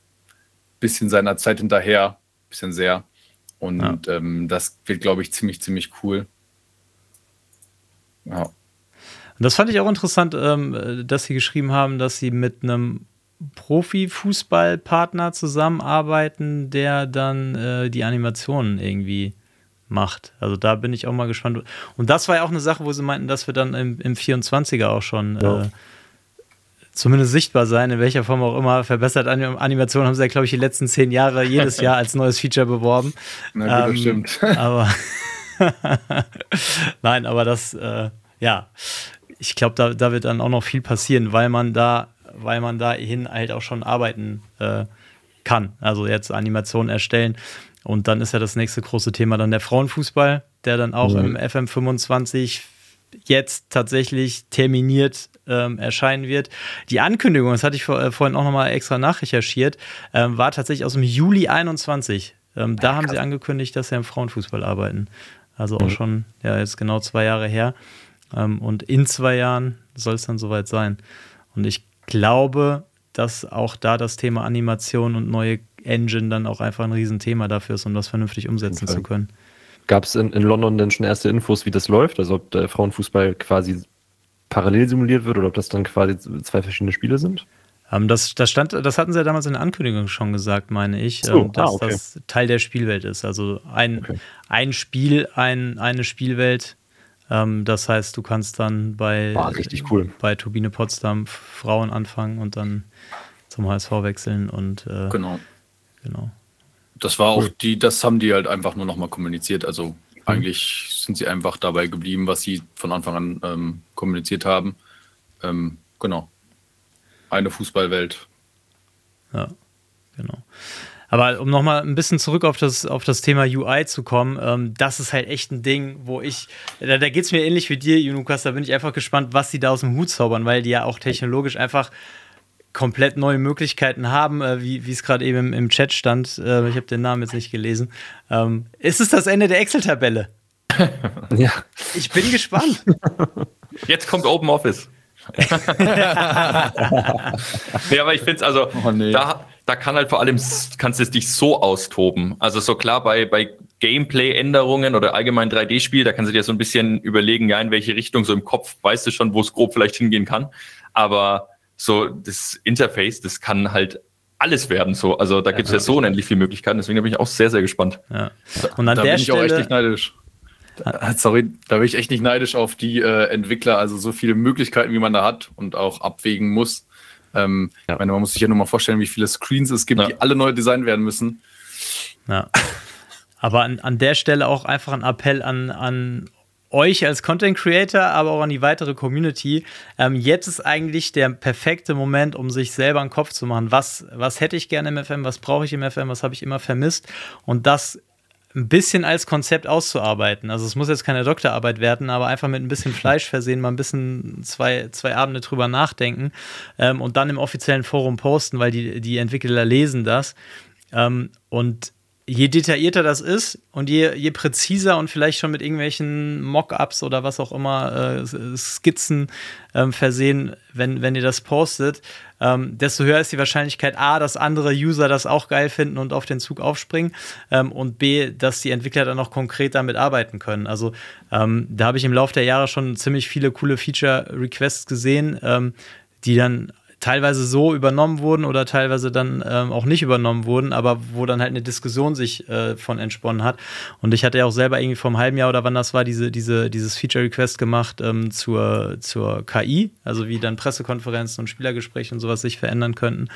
bisschen seiner Zeit hinterher, bisschen sehr. Und ja. ähm, das wird, glaube ich, ziemlich, ziemlich cool. Ja. Und das fand ich auch interessant, ähm, dass sie geschrieben haben, dass sie mit einem Profifußballpartner zusammenarbeiten, der dann äh, die Animationen irgendwie macht. Also da bin ich auch mal gespannt. Und das war ja auch eine Sache, wo sie meinten, dass wir dann im, im 24er auch schon ja. äh, zumindest sichtbar sein, in welcher Form auch immer. Verbessert Animation haben sie ja, glaube ich, die letzten zehn Jahre jedes Jahr als neues Feature beworben. Na gut, ähm, das stimmt. (laughs) Aber (laughs) nein, aber das, äh, ja, ich glaube, da, da wird dann auch noch viel passieren, weil man da, weil man da hin halt auch schon arbeiten äh, kann. Also jetzt Animationen erstellen. Und dann ist ja das nächste große Thema dann der Frauenfußball, der dann auch mhm. im FM25 jetzt tatsächlich terminiert ähm, erscheinen wird. Die Ankündigung, das hatte ich vor, äh, vorhin auch nochmal extra nachrecherchiert, ähm, war tatsächlich aus dem Juli 21. Ähm, da ja, haben sie angekündigt, dass sie im Frauenfußball arbeiten. Also auch mhm. schon, ja, jetzt genau zwei Jahre her. Ähm, und in zwei Jahren soll es dann soweit sein. Und ich glaube, dass auch da das Thema Animation und neue Engine dann auch einfach ein Riesenthema dafür ist, um das vernünftig umsetzen zu können. Gab es in, in, London denn schon erste Infos, wie das läuft? Also ob der Frauenfußball quasi parallel simuliert wird oder ob das dann quasi zwei verschiedene Spiele sind? Ähm, das, das, stand, das hatten sie ja damals in der Ankündigung schon gesagt, meine ich, so, ähm, dass ah, okay. das Teil der Spielwelt ist. Also ein, okay. ein Spiel, ein, eine Spielwelt. Ähm, das heißt, du kannst dann bei, War richtig cool. bei Turbine Potsdam Frauen anfangen und dann zum HSV wechseln und äh, genau. genau. Das war auch die, das haben die halt einfach nur nochmal kommuniziert. Also. Eigentlich sind sie einfach dabei geblieben, was sie von Anfang an ähm, kommuniziert haben. Ähm, genau. Eine Fußballwelt. Ja, genau. Aber um nochmal ein bisschen zurück auf das, auf das Thema UI zu kommen, ähm, das ist halt echt ein Ding, wo ich, da, da geht es mir ähnlich wie dir, Junukas, da bin ich einfach gespannt, was sie da aus dem Hut zaubern, weil die ja auch technologisch einfach komplett neue Möglichkeiten haben, äh, wie es gerade eben im, im, Chat stand. Äh, ich habe den Namen jetzt nicht gelesen. Ähm, ist es das Ende der Excel-Tabelle? (laughs) ja. Ich bin gespannt. (laughs) Jetzt kommt Open Office. (laughs) ja, aber ich finde es also, oh, nee. da, da kann halt vor allem, kannst du es dich so austoben. Also so klar bei, bei Gameplay-Änderungen oder allgemein 3D-Spiel, da kannst du dir so ein bisschen überlegen, ja, in welche Richtung so im Kopf weißt du schon, wo es grob vielleicht hingehen kann. Aber so das Interface, das kann halt alles werden so. Also da gibt es ja, ja so unendlich viele Möglichkeiten. Deswegen bin ich auch sehr, sehr gespannt. Ja. Und an da der bin ich Stelle, auch echt nicht neidisch. Da, sorry, da bin ich echt nicht neidisch auf die äh, Entwickler. Also so viele Möglichkeiten, wie man da hat und auch abwägen muss. Ähm, ja. meine, man muss sich ja nur mal vorstellen, wie viele Screens es gibt, die alle neu designt werden müssen. Ja. Aber an, an der Stelle auch einfach ein Appell an, an euch als Content Creator, aber auch an die weitere Community. Ähm, jetzt ist eigentlich der perfekte Moment, um sich selber einen Kopf zu machen. Was, was hätte ich gerne im FM? Was brauche ich im FM? Was habe ich immer vermisst? Und das ein bisschen als Konzept auszuarbeiten. Also es muss jetzt keine Doktorarbeit werden, aber einfach mit ein bisschen Fleisch versehen, mal ein bisschen zwei, zwei Abende drüber nachdenken ähm, und dann im offiziellen Forum posten, weil die, die Entwickler lesen das. Ähm, und je detaillierter das ist und je, je präziser und vielleicht schon mit irgendwelchen Mockups oder was auch immer, äh, Skizzen ähm, versehen, wenn, wenn ihr das postet, ähm, desto höher ist die Wahrscheinlichkeit, A, dass andere User das auch geil finden und auf den Zug aufspringen ähm, und B, dass die Entwickler dann auch konkret damit arbeiten können. Also ähm, da habe ich im Laufe der Jahre schon ziemlich viele coole Feature-Requests gesehen, ähm, die dann teilweise so übernommen wurden oder teilweise dann ähm, auch nicht übernommen wurden, aber wo dann halt eine Diskussion sich äh, von entsponnen hat. Und ich hatte ja auch selber irgendwie vor einem halben Jahr oder wann das war, diese, diese, dieses Feature-Request gemacht ähm, zur, zur KI, also wie dann Pressekonferenzen und Spielergespräche und sowas sich verändern könnten.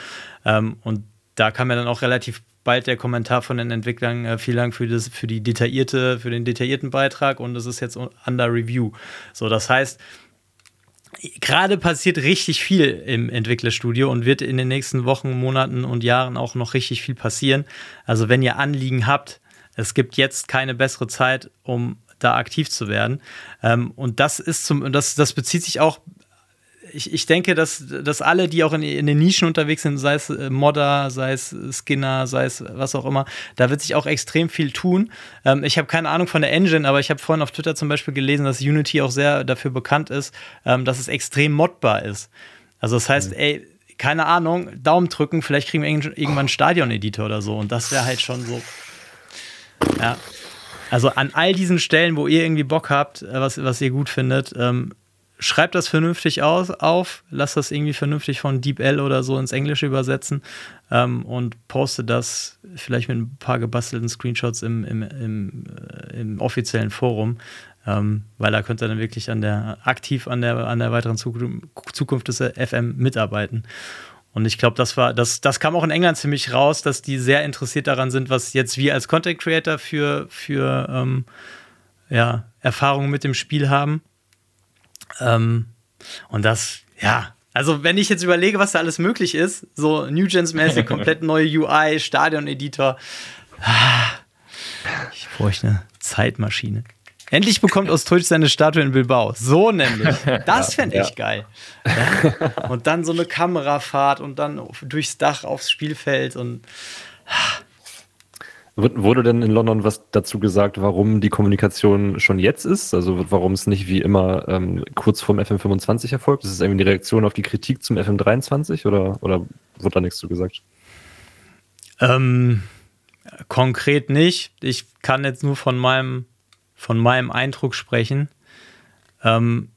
Ähm, und da kam ja dann auch relativ bald der Kommentar von den Entwicklern, äh, vielen Dank für, das, für die detaillierte, für den detaillierten Beitrag und es ist jetzt under review. So, das heißt, gerade passiert richtig viel im Entwicklerstudio und wird in den nächsten Wochen, Monaten und Jahren auch noch richtig viel passieren. Also wenn ihr Anliegen habt, es gibt jetzt keine bessere Zeit, um da aktiv zu werden. Ähm, und das ist zum, das, das bezieht sich auch ich, ich denke, dass, dass alle, die auch in, in den Nischen unterwegs sind, sei es äh, Modder, sei es Skinner, sei es was auch immer, da wird sich auch extrem viel tun. Ähm, ich habe keine Ahnung von der Engine, aber ich habe vorhin auf Twitter zum Beispiel gelesen, dass Unity auch sehr dafür bekannt ist, ähm, dass es extrem modbar ist. Also das heißt, mhm. ey, keine Ahnung, Daumen drücken, vielleicht kriegen wir irgendwann einen Stadion-Editor oder so. Und das wäre halt schon so. Ja. Also an all diesen Stellen, wo ihr irgendwie Bock habt, äh, was, was ihr gut findet, ähm, schreibt das vernünftig aus, auf, lasst das irgendwie vernünftig von DeepL oder so ins Englische übersetzen ähm, und poste das vielleicht mit ein paar gebastelten Screenshots im, im, im, äh, im offiziellen Forum, ähm, weil da könnt ihr dann wirklich an der, aktiv an der, an der weiteren Zukunft des FM mitarbeiten. Und ich glaube, das das, das kam auch in England ziemlich raus, dass die sehr interessiert daran sind, was jetzt wir als Content Creator für, für ähm, ja, Erfahrungen mit dem Spiel haben ähm, und das, ja, also wenn ich jetzt überlege, was da alles möglich ist, so New Gens-mäßig, (laughs) komplett neue UI, Stadion-Editor, ah, ich bräuchte eine Zeitmaschine. Endlich bekommt Ostdeutsch seine Statue in Bilbao. So nämlich. (laughs) Das fände ich ja. geil. Und dann so eine Kamerafahrt und dann durchs Dach aufs Spielfeld und. Wurde denn in London was dazu gesagt, warum die Kommunikation schon jetzt ist? Also warum es nicht wie immer ähm, kurz vorm FM25 erfolgt? Ist es irgendwie die Reaktion auf die Kritik zum FM23 oder, oder wurde da nichts zu gesagt? Ähm, konkret nicht. Ich kann jetzt nur von meinem, von meinem Eindruck sprechen. Ähm,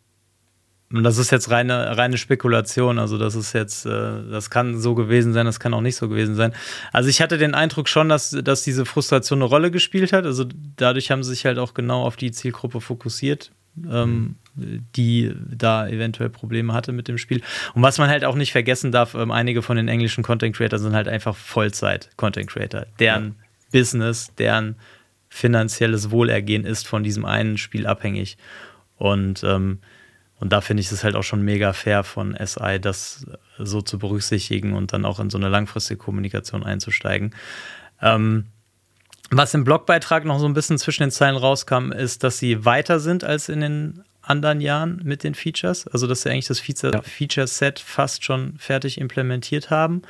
und das ist jetzt reine, reine Spekulation. Also, das ist jetzt, äh, das kann so gewesen sein, das kann auch nicht so gewesen sein. Also, ich hatte den Eindruck schon, dass, dass diese Frustration eine Rolle gespielt hat. Also, dadurch haben sie sich halt auch genau auf die Zielgruppe fokussiert, ähm, die da eventuell Probleme hatte mit dem Spiel. Und was man halt auch nicht vergessen darf, ähm, einige von den englischen Content Creator sind halt einfach Vollzeit-Content Creator. Deren ja. Business, deren finanzielles Wohlergehen ist von diesem einen Spiel abhängig. Und ähm, und da finde ich es halt auch schon mega fair von SI, das so zu berücksichtigen und dann auch in so eine langfristige Kommunikation einzusteigen. Ähm, was im Blogbeitrag noch so ein bisschen zwischen den Zeilen rauskam, ist, dass sie weiter sind als in den anderen Jahren mit den Features. Also, dass sie eigentlich das Feature-Set fast schon fertig implementiert haben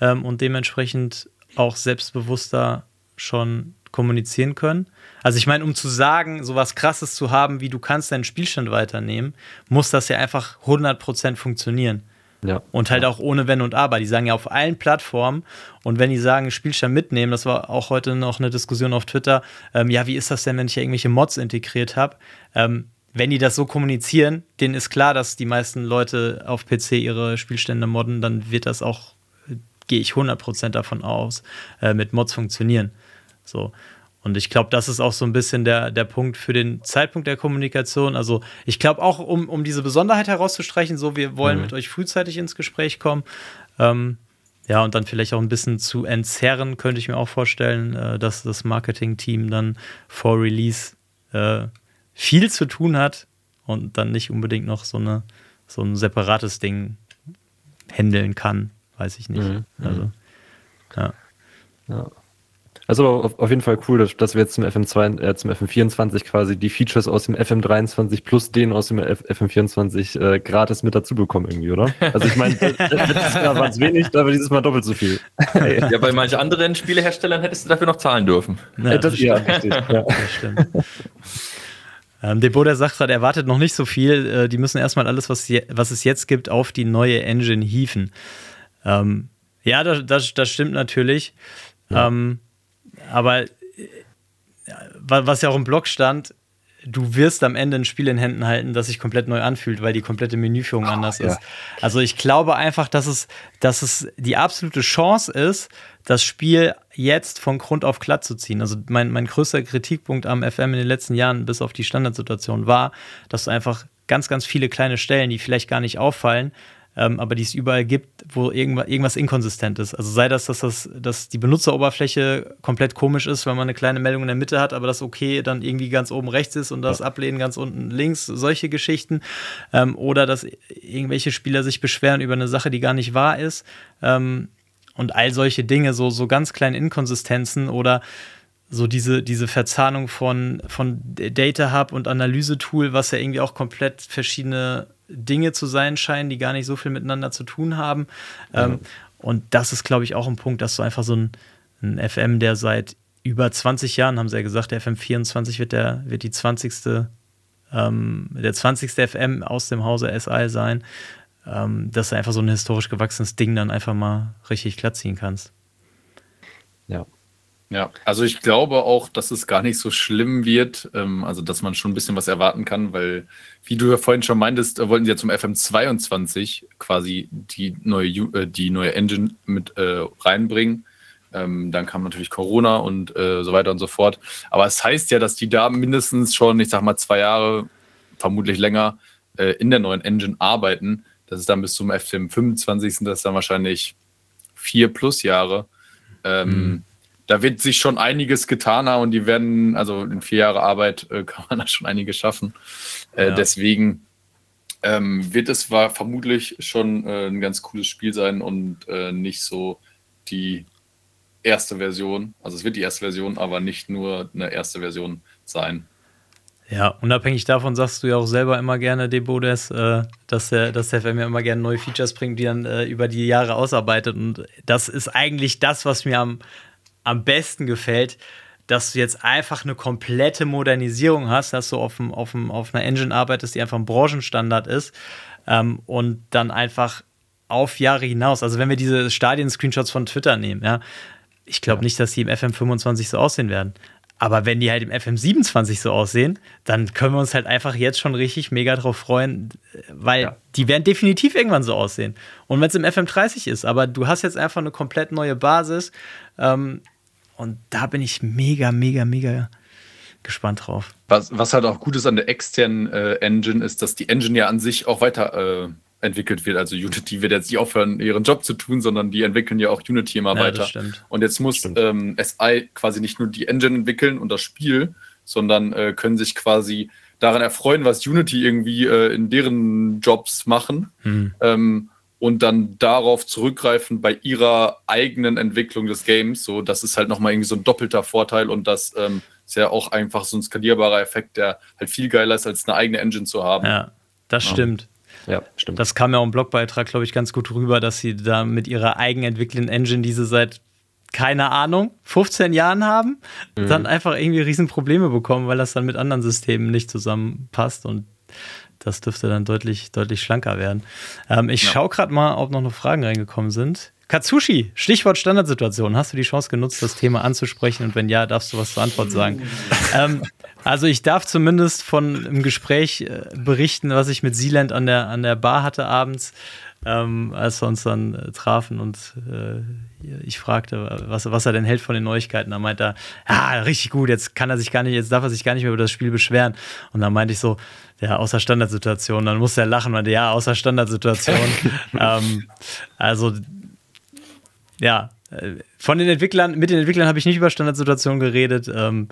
ähm, und dementsprechend auch selbstbewusster schon kommunizieren können. Also ich meine, um zu sagen, so was Krasses zu haben, wie du kannst deinen Spielstand weiternehmen, muss das ja einfach 100% funktionieren. Ja. Und halt auch ohne Wenn und Aber. Die sagen ja auf allen Plattformen. Und wenn die sagen, Spielstand mitnehmen, das war auch heute noch eine Diskussion auf Twitter, ähm, ja, wie ist das denn, wenn ich irgendwelche Mods integriert habe? Ähm, wenn die das so kommunizieren, denen ist klar, dass die meisten Leute auf PC ihre Spielstände modden, dann wird das auch, gehe ich 100% davon aus, äh, mit Mods funktionieren. So. Und ich glaube, das ist auch so ein bisschen der, der Punkt für den Zeitpunkt der Kommunikation. Also ich glaube auch, um, um diese Besonderheit herauszustreichen, so wir wollen mhm. mit euch frühzeitig ins Gespräch kommen. Ähm, ja, und dann vielleicht auch ein bisschen zu entzerren, könnte ich mir auch vorstellen, äh, dass das Marketing-Team dann vor Release äh, viel zu tun hat und dann nicht unbedingt noch so, eine, so ein separates Ding handeln kann. Weiß ich nicht. Mhm. Also, ja. ja. Also auf, auf jeden Fall cool, dass, dass wir jetzt zum FM2, äh, zum FM24 quasi die Features aus dem FM23 plus den aus dem F FM24 äh, gratis mit dazu bekommen irgendwie, oder? Also ich meine, letztes Jahr waren es wenig, aber dieses Mal doppelt so viel. (laughs) ja, bei manchen anderen Spieleherstellern hättest du dafür noch zahlen dürfen. Ja, das, ja, richtig. Ja. Das stimmt. Ähm, Deboda sagt gerade, er wartet noch nicht so viel. Äh, die müssen erstmal alles, was, was es jetzt gibt, auf die neue Engine hieven. Ähm, ja, das, das, das stimmt natürlich. Ja. Ähm, aber äh, was ja auch im Blog stand, du wirst am Ende ein Spiel in Händen halten, das sich komplett neu anfühlt, weil die komplette Menüführung oh, anders ja. ist. Also ich glaube einfach, dass es, dass es die absolute Chance ist, das Spiel jetzt von Grund auf glatt zu ziehen. Also mein, mein größter Kritikpunkt am FM in den letzten Jahren, bis auf die Standardsituation, war, dass du einfach ganz, ganz viele kleine Stellen, die vielleicht gar nicht auffallen, ähm, aber die es überall gibt, wo irgendwas, irgendwas inkonsistent ist. Also sei das, dass, das, dass die Benutzeroberfläche komplett komisch ist, wenn man eine kleine Meldung in der Mitte hat, aber das okay dann irgendwie ganz oben rechts ist und das ja. Ablehnen ganz unten links, solche Geschichten. Ähm, oder dass irgendwelche Spieler sich beschweren über eine Sache, die gar nicht wahr ist. Ähm, und all solche Dinge, so, so ganz kleine Inkonsistenzen oder so diese, diese Verzahnung von, von Data Hub und Analyse-Tool, was ja irgendwie auch komplett verschiedene Dinge zu sein scheinen, die gar nicht so viel miteinander zu tun haben. Ähm, und das ist, glaube ich, auch ein Punkt, dass du einfach so ein, ein, FM, der seit über 20 Jahren, haben sie ja gesagt, der FM 24 wird, der, wird die 20. Ähm, der 20. FM aus dem Hause SI sein, ähm, dass du einfach so ein historisch gewachsenes Ding dann einfach mal richtig glatt ziehen kannst. Ja, ja, also ich glaube auch, dass es gar nicht so schlimm wird, ähm, also dass man schon ein bisschen was erwarten kann, weil, wie du ja vorhin schon meintest, äh, wollten sie ja zum FM22 quasi die neue, äh, die neue Engine mit äh, reinbringen. Ähm, dann kam natürlich Corona und äh, so weiter und so fort. Aber es heißt ja, dass die da mindestens schon, ich sag mal, zwei Jahre, vermutlich länger, äh, in der neuen Engine arbeiten. Das ist dann bis zum FM25, das ist dann wahrscheinlich vier plus Jahre. Ähm, mhm da wird sich schon einiges getan haben und die werden, also in vier Jahre Arbeit äh, (laughs) kann man da schon einiges schaffen. Äh, ja. Deswegen ähm, wird es war vermutlich schon äh, ein ganz cooles Spiel sein und äh, nicht so die erste Version. Also es wird die erste Version, aber nicht nur eine erste Version sein. Ja, unabhängig davon sagst du ja auch selber immer gerne, Debodes, äh, dass der, dass der FM ja immer gerne neue Features bringt, die dann äh, über die Jahre ausarbeitet. Und das ist eigentlich das, was mir am, am besten gefällt, dass du jetzt einfach eine komplette Modernisierung hast, dass du auf, dem, auf, dem, auf einer Engine arbeitest, die einfach ein Branchenstandard ist ähm, und dann einfach auf Jahre hinaus. Also wenn wir diese Stadien-Screenshots von Twitter nehmen, ja, ich glaube ja. nicht, dass die im FM25 so aussehen werden. Aber wenn die halt im FM27 so aussehen, dann können wir uns halt einfach jetzt schon richtig mega drauf freuen, weil ja. die werden definitiv irgendwann so aussehen. Und wenn es im FM30 ist, aber du hast jetzt einfach eine komplett neue Basis, ähm, und da bin ich mega, mega, mega gespannt drauf. Was, was halt auch gut ist an der externen äh, Engine, ist, dass die Engine ja an sich auch weiter äh, entwickelt wird. Also Unity wird jetzt nicht aufhören, ihren Job zu tun, sondern die entwickeln ja auch Unity immer ja, weiter. Und jetzt muss ähm, SI quasi nicht nur die Engine entwickeln und das Spiel, sondern äh, können sich quasi daran erfreuen, was Unity irgendwie äh, in deren Jobs machen. Hm. Ähm, und dann darauf zurückgreifen bei ihrer eigenen Entwicklung des Games. So, das ist halt nochmal irgendwie so ein doppelter Vorteil und das ähm, ist ja auch einfach so ein skalierbarer Effekt, der halt viel geiler ist, als eine eigene Engine zu haben. Ja, das ja. stimmt. Ja, stimmt. Das kam ja auch im Blogbeitrag, glaube ich, ganz gut rüber, dass sie da mit ihrer eigenentwickelten Engine, die sie seit keine Ahnung, 15 Jahren haben, mhm. dann einfach irgendwie Riesenprobleme bekommen, weil das dann mit anderen Systemen nicht zusammenpasst. Und das dürfte dann deutlich, deutlich schlanker werden. Ähm, ich ja. schaue gerade mal, ob noch, noch Fragen reingekommen sind. Katsushi, Stichwort Standardsituation. Hast du die Chance genutzt, das Thema anzusprechen? Und wenn ja, darfst du was zur Antwort sagen? (laughs) ähm, also ich darf zumindest von einem Gespräch äh, berichten, was ich mit Sealand an der, an der Bar hatte abends, ähm, als wir uns dann äh, trafen und äh, ich fragte, was, was er denn hält von den Neuigkeiten. Da meinte er, ja, richtig gut, jetzt kann er sich gar nicht, jetzt darf er sich gar nicht mehr über das Spiel beschweren. Und dann meinte ich so, ja, außer Standardsituation. Dann musste er lachen, meinte, ja, außer Standardsituation. (laughs) ähm, also, ja, von den Entwicklern, mit den Entwicklern habe ich nicht über Standardsituationen geredet, ähm,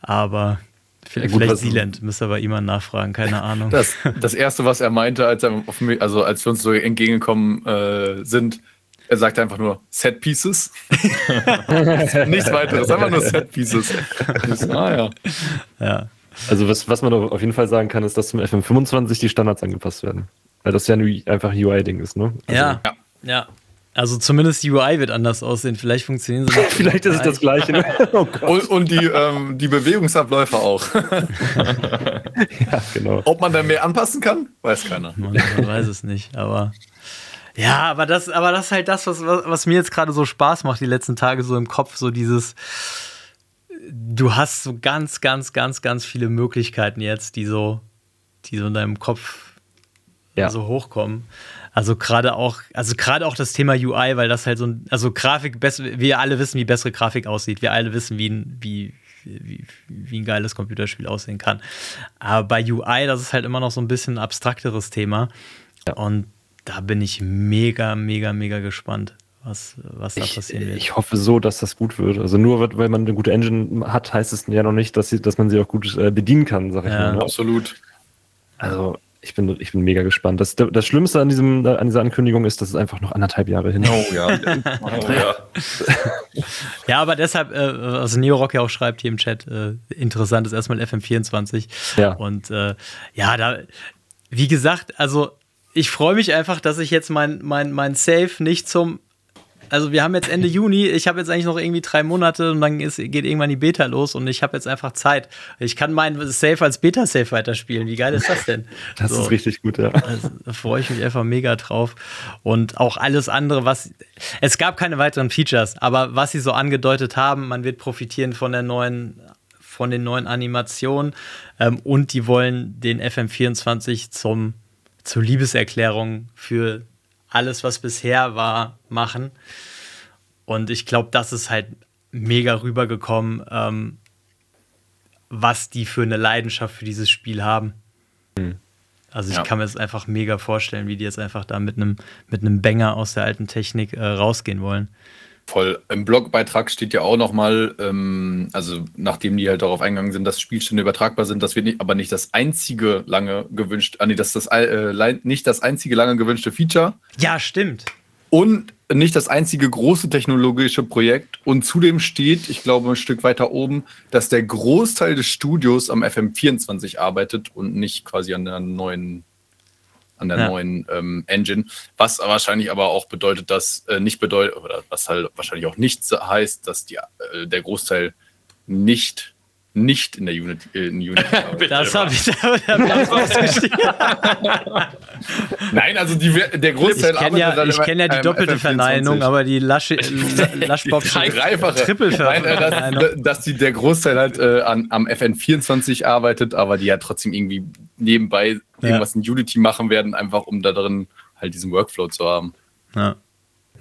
aber vielleicht, ja, vielleicht Sealand, müsste aber jemand nachfragen, keine (laughs) Ahnung. Das, das erste, was er meinte, als, er mich, also als wir uns so entgegengekommen äh, sind, er sagte einfach nur Set Pieces. (laughs) Nichts weiteres, einfach nur Set Pieces. ah ja. Ja. Also was, was man auf jeden Fall sagen kann, ist, dass zum FM25 die Standards angepasst werden. Weil das ja einfach ein UI-Ding ist, ne? Also ja, ja. Also zumindest die UI wird anders aussehen. Vielleicht funktionieren sie. (laughs) Vielleicht ist es das Gleiche. Ne? (laughs) Oh und, und, die, ähm, die Bewegungsabläufe auch. ja, genau. Ob man da mehr anpassen kann, weiß keiner. Man, man weiß es nicht, aber. Ja, aber das, aber das ist halt das, was, was mir jetzt gerade so Spaß macht, die letzten Tage so im Kopf, so dieses du hast so ganz, ganz, ganz, ganz viele Möglichkeiten jetzt, die so, die so in deinem Kopf ja. so hochkommen. Also gerade auch, also gerade auch das Thema UI, weil das halt so ein, also Grafik, wir alle wissen, wie bessere Grafik aussieht. Wir alle wissen, wie ein, wie, wie, wie ein geiles Computerspiel aussehen kann. Aber bei UI, das ist halt immer noch so ein bisschen ein abstrakteres Thema. Ja. Und da bin ich mega, mega, mega gespannt, was, was da Ich, passieren wird. ich hoffe so, dass das gut wird. Also nur weil man eine gute Engine hat, heißt es ja noch nicht, dass, sie, dass man sie auch gut äh, bedienen kann, sag ich Ja. mal. Ne? Absolut. Also ich bin, ich bin mega gespannt. Das, das Schlimmste an, diesem, an dieser Ankündigung ist, dass es einfach noch anderthalb Jahre hin. Oh ja. (laughs) Oh ja. Ja, aber deshalb, äh, was Neorock ja auch schreibt hier im Chat, äh, interessant ist erstmal FM24. Ja. Und äh, ja, da, wie gesagt, also ich freue mich einfach, dass ich jetzt mein, mein, mein Save nicht zum. Also wir haben jetzt Ende Juni, ich habe jetzt eigentlich noch irgendwie drei Monate und dann ist, geht irgendwann die Beta los und ich habe jetzt einfach Zeit. Ich kann mein Save als Beta-Save weiterspielen. Wie geil ist das denn? Das So. ist richtig gut, ja. Also, da freue ich mich einfach mega drauf. Und auch alles andere, was. Es gab keine weiteren Features, aber was sie so angedeutet haben, man wird profitieren von der neuen, von den neuen Animationen. Ähm, und die wollen den FM24 zum, zur Liebeserklärung für alles, was bisher war, machen. Und ich glaube, das ist halt mega rübergekommen, ähm, was die für eine Leidenschaft für dieses Spiel haben. Also ich Ja. kann mir das einfach mega vorstellen, wie die jetzt einfach da mit einem mit einem Banger aus der alten Technik äh, rausgehen wollen. Voll. Im Blogbeitrag steht ja auch nochmal, ähm, also nachdem die halt darauf eingegangen sind, dass Spielstände übertragbar sind, das wird nicht, aber nicht das einzige lange gewünscht, ah nee, das ist das äh, nicht das einzige lange gewünschte Feature Ja, stimmt. und nicht das einzige große technologische Projekt. Und zudem steht, ich glaube, ein Stück weiter oben, dass der Großteil des Studios am FM24 arbeitet und nicht quasi an der neuen, an der Ja. neuen ähm, Engine. Was wahrscheinlich aber auch bedeutet, dass äh, nicht bedeutet, oder was halt wahrscheinlich auch nicht heißt, dass die, äh, der Großteil nicht nicht in der Unity, äh, in Unity. (laughs) Das habe ich (laughs) da, da. Nein, also die, der Großteil Ich kenne ja, arbeitet ich kenn ja die am doppelte FM24. Verneinung, aber die Lasche, (laughs) dreifache. Triple Nein, äh, Verneinung. dass, dass die, der Großteil halt äh, an, am FN24 arbeitet, aber die ja trotzdem irgendwie nebenbei irgendwas in Unity machen werden, einfach um da drin halt diesen Workflow zu haben. Ja.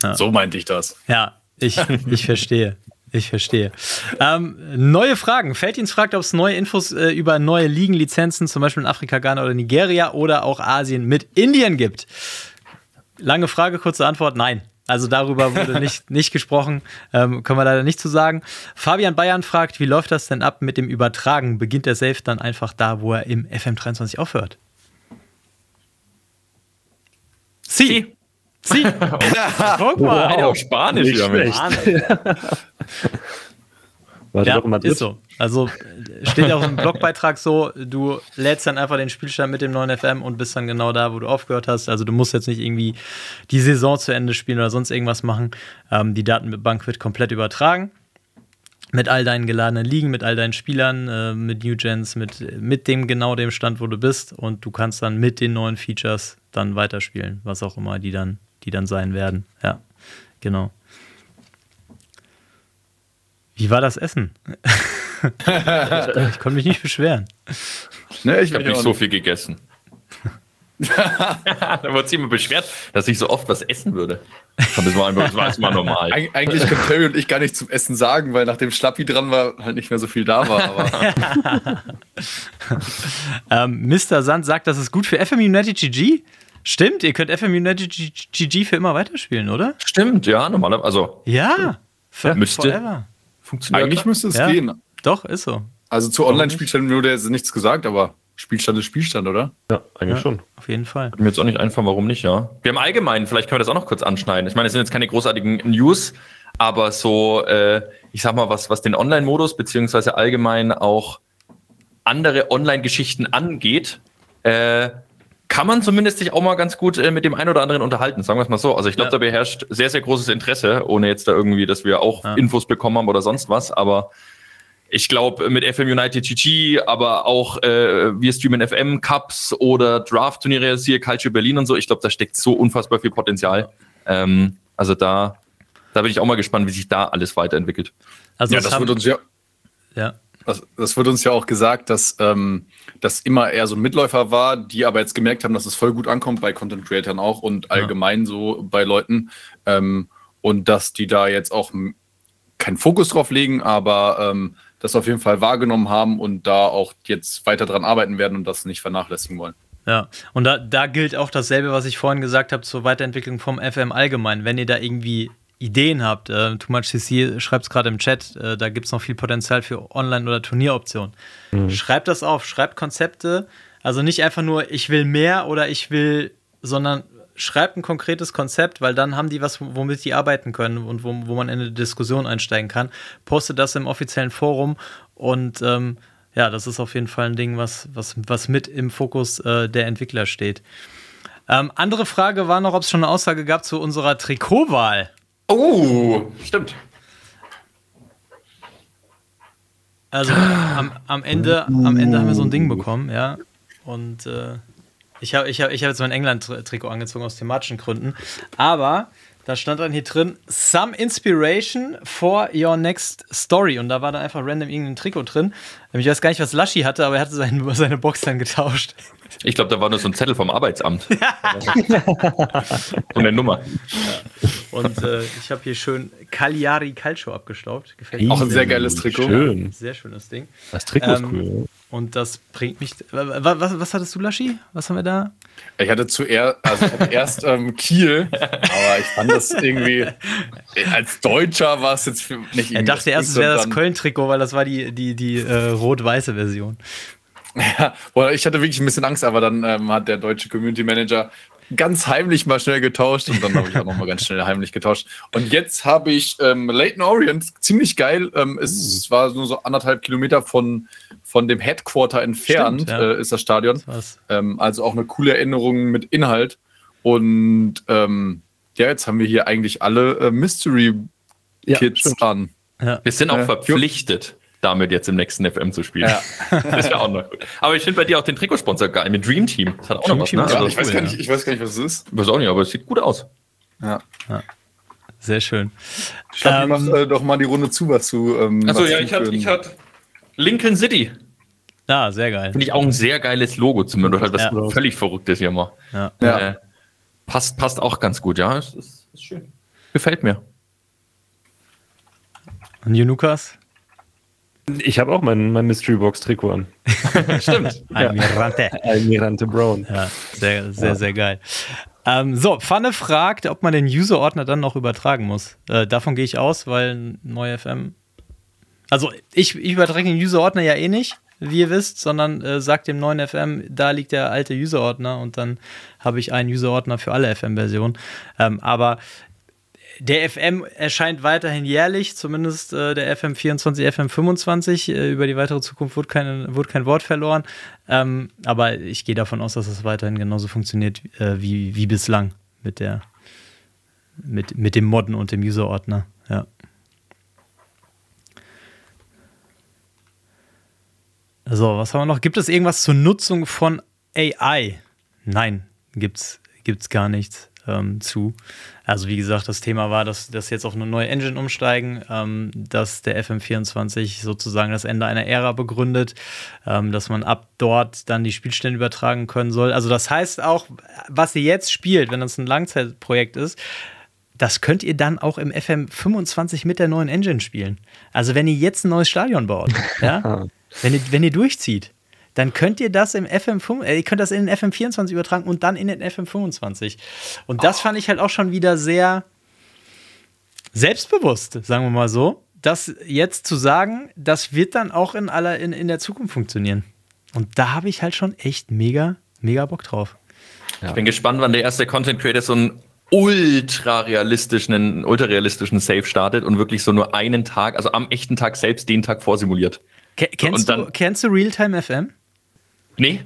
Ja. So meinte ich das. Ja, ich, ich verstehe. Ich verstehe. Ähm, neue Fragen. Feldins fragt, ob es neue Infos äh, über neue Ligenlizenzen, zum Beispiel in Afrika, Ghana oder Nigeria oder auch Asien mit Indien gibt. Lange Frage, kurze Antwort, nein. Also darüber wurde (laughs) nicht, nicht gesprochen, ähm, können wir leider nicht zu sagen. Fabian Bayern fragt, wie läuft das denn ab mit dem Übertragen? Beginnt der Safe dann einfach da, wo er im FM23 aufhört? Sie. Sie. (laughs) Guck mal. Wow, Spanisch Nicht schlecht. (laughs) Warte Ja, doch ist so. Also steht auch im Blogbeitrag so, du lädst dann einfach den Spielstand mit dem neuen FM und bist dann genau da, wo du aufgehört hast. Also du musst jetzt nicht irgendwie die Saison zu Ende spielen oder sonst irgendwas machen. Ähm, die Datenbank wird komplett übertragen. Mit all deinen geladenen Ligen, mit all deinen Spielern, äh, mit New Gens, mit, mit dem genau dem Stand, wo du bist. Und du kannst dann mit den neuen Features dann weiterspielen, was auch immer die dann, die dann sein werden. Ja, genau. Wie war das Essen? (laughs) ich konnte mich nicht beschweren. Ne, Ich habe nicht so viel gegessen. (laughs) da wurde sich immer beschwert, dass ich so oft was essen würde. Das war einfach, das war erstmal normal. Eig eigentlich können Terry und ich gar nicht zum Essen sagen, weil nachdem Schlappi dran war, halt nicht mehr so viel da war. Aber (laughs) Ähm, Mr. Sand sagt, das ist gut für FM United GG. Stimmt, ihr könnt FM United GG für immer weiterspielen, oder? Stimmt, ja, normalerweise. Also Ja. Für Müsste. Forever. funktioniert. eigentlich müsste es Ja. gehen. Doch, ist so. Also zu Online-Spielständen wurde jetzt nichts gesagt, aber Spielstand ist Spielstand, oder? Ja, eigentlich Ja, schon. Auf jeden Fall. Mir jetzt auch nicht einfallen, warum nicht, ja. Wir haben allgemein, vielleicht können wir das auch noch kurz anschneiden. Ich meine, es sind jetzt keine großartigen News, aber so, äh, ich sag mal, was, was den Online-Modus beziehungsweise allgemein auch andere Online-Geschichten angeht, äh, kann man zumindest sich auch mal ganz gut äh, mit dem einen oder anderen unterhalten, sagen wir es mal so. Also ich glaube, Ja. da beherrscht sehr, sehr großes Interesse, ohne jetzt da irgendwie, dass wir auch Ja. Infos bekommen haben oder sonst was, aber ich glaube, mit FM United GG, aber auch äh, wir streamen FM Cups oder Draft-Turniere, siehe Culture Berlin und so. Ich glaube, da steckt so unfassbar viel Potenzial. Ähm, also da, da bin ich auch mal gespannt, wie sich da alles weiterentwickelt. Also Ja, das wird uns ja, ja. Das, das wird uns ja auch gesagt, dass ähm, das immer eher so ein Mitläufer war, die aber jetzt gemerkt haben, dass es voll gut ankommt bei Content Creatern auch und allgemein so bei Leuten. Ähm, und dass die da jetzt auch keinen Fokus drauf legen, aber ähm, das auf jeden Fall wahrgenommen haben und da auch jetzt weiter dran arbeiten werden und das nicht vernachlässigen wollen. Ja, und da, da gilt auch dasselbe, was ich vorhin gesagt habe zur Weiterentwicklung vom FM allgemein. Wenn ihr da irgendwie Ideen habt, äh, Too Much CC schreibt es gerade im Chat, äh, da gibt es noch viel Potenzial für Online- oder Turnieroptionen. Mhm. Schreibt das auf, schreibt Konzepte. Also nicht einfach nur, ich will mehr oder ich will, sondern schreibt ein konkretes Konzept, weil dann haben die was, womit die arbeiten können und wo, wo man in eine Diskussion einsteigen kann. Postet das im offiziellen Forum und ähm, ja, das ist auf jeden Fall ein Ding, was, was, was mit im Fokus äh, der Entwickler steht. Ähm, andere Frage war noch, ob es schon eine Aussage gab zu unserer Trikotwahl. Oh, stimmt. Also am, am, Ende, am Ende haben wir so ein Ding bekommen, ja. Und äh, ich habe ich hab, ich hab jetzt mein England-Trikot angezogen aus thematischen Gründen. Aber da stand dann hier drin, some inspiration for your next story. Und da war dann einfach random irgendein Trikot drin. Ich weiß gar nicht, was Laschi hatte, aber er hatte seine, (laughs) seine Box dann getauscht. Ich glaube, da war nur so ein Zettel vom Arbeitsamt. (laughs) so eine Nummer. Ja. Und äh, ich habe hier schön Cagliari Calcio abgestaubt. Gefällt mir. Auch ein sehr geiles Trikot. Schön. Sehr schönes Ding. Das Trikot ist ähm, cool. Und das bringt mich. Was, was, was, hattest du, Laschi? Was haben wir da? Ich hatte zuerst, also erst ähm, Kiel, aber ich fand das irgendwie. Als Deutscher war es jetzt für nicht Er dachte erst, es wäre das Köln-Trikot, weil das war die, die, die äh, rot-weiße Version. (laughs) Ja, ich hatte wirklich ein bisschen Angst, aber dann ähm, hat der deutsche Community Manager ganz heimlich mal schnell getauscht und dann habe ich auch noch mal ganz schnell heimlich getauscht. Und jetzt habe ich ähm, Leighton Orient, ziemlich geil. Ähm, es uh. war nur so anderthalb Kilometer von, von dem Headquarter entfernt, Stimmt, ja. äh, ist das Stadion. Ähm, also auch eine coole Erinnerung mit Inhalt. Und ähm, ja, jetzt haben wir hier eigentlich alle äh, Mystery Kids ja, an. Ja. Wir sind auch verpflichtet damit jetzt im nächsten FM zu spielen. Ja. (laughs) das wäre auch noch gut. Aber ich finde bei dir auch den Trikotsponsor geil, mit Dream Team. Das hat auch Dream noch was, ne? Ja, also, ich, weiß gar nicht, ich weiß gar nicht, was es ist. Ich weiß auch nicht, aber es sieht gut aus. Ja. ja. Sehr schön. Ich glaube, ähm, mach äh, doch mal die Runde zu, was du. Ähm, Achso, ja, ich hatte ich hat Lincoln City. Ja, sehr geil. Finde ich auch ein sehr geiles Logo, zumindest halt was ja. völlig Verrücktes hier mal. Ja. Äh, passt, passt auch ganz gut, ja. Ist, ist, ist schön. Gefällt mir. Und Junukas? Ich habe auch mein, mein Mystery Box Trikot an. (laughs) Stimmt. (laughs) Almirante. Almirante Brown. Ja, sehr, sehr, ja. sehr geil. Ähm, so, Pfanne fragt, ob man den User-Ordner dann noch übertragen muss. Äh, davon gehe ich aus, weil neue FM. Also, ich, ich übertrage den User-Ordner ja eh nicht, wie ihr wisst, sondern äh, sagt dem neuen FM, da liegt der alte User-Ordner und dann habe ich einen User-Ordner für alle FM-Versionen. Ähm, aber der FM erscheint weiterhin jährlich, zumindest äh, der FM24, FM25. Äh, über die weitere Zukunft wurde kein, wurde kein Wort verloren. Ähm, aber ich gehe davon aus, dass es weiterhin genauso funktioniert äh, wie, wie bislang mit, der, mit, mit dem Modden und dem User-Ordner. Ja. So, was haben wir noch? Gibt es irgendwas zur Nutzung von AI? Nein, gibt's, gibt's gar nichts ähm, zu. Also wie gesagt, das Thema war, dass das jetzt auf eine neue Engine umsteigen, ähm, dass der FM24 sozusagen das Ende einer Ära begründet, ähm, dass man ab dort dann die Spielstände übertragen können soll. Also das heißt auch, was ihr jetzt spielt, wenn das ein Langzeitprojekt ist, das könnt ihr dann auch im FM25 mit der neuen Engine spielen. Also wenn ihr jetzt ein neues Stadion baut, (laughs) ja, wenn ihr, wenn ihr durchzieht, dann könnt ihr das im FM5, äh, ihr könnt das in den FM24 übertragen und dann in den FM25. Und das oh. fand ich halt auch schon wieder sehr selbstbewusst, sagen wir mal so, das jetzt zu sagen, das wird dann auch in aller in, in der Zukunft funktionieren. Und da habe ich halt schon echt mega, mega Bock drauf. Ja. Ich bin gespannt, wann der erste Content Creator so einen ultra realistischen, ultra realistischen Save startet und wirklich so nur einen Tag, also am echten Tag selbst den Tag vorsimuliert. Kennst, dann, du, kennst du Realtime FM? Nee.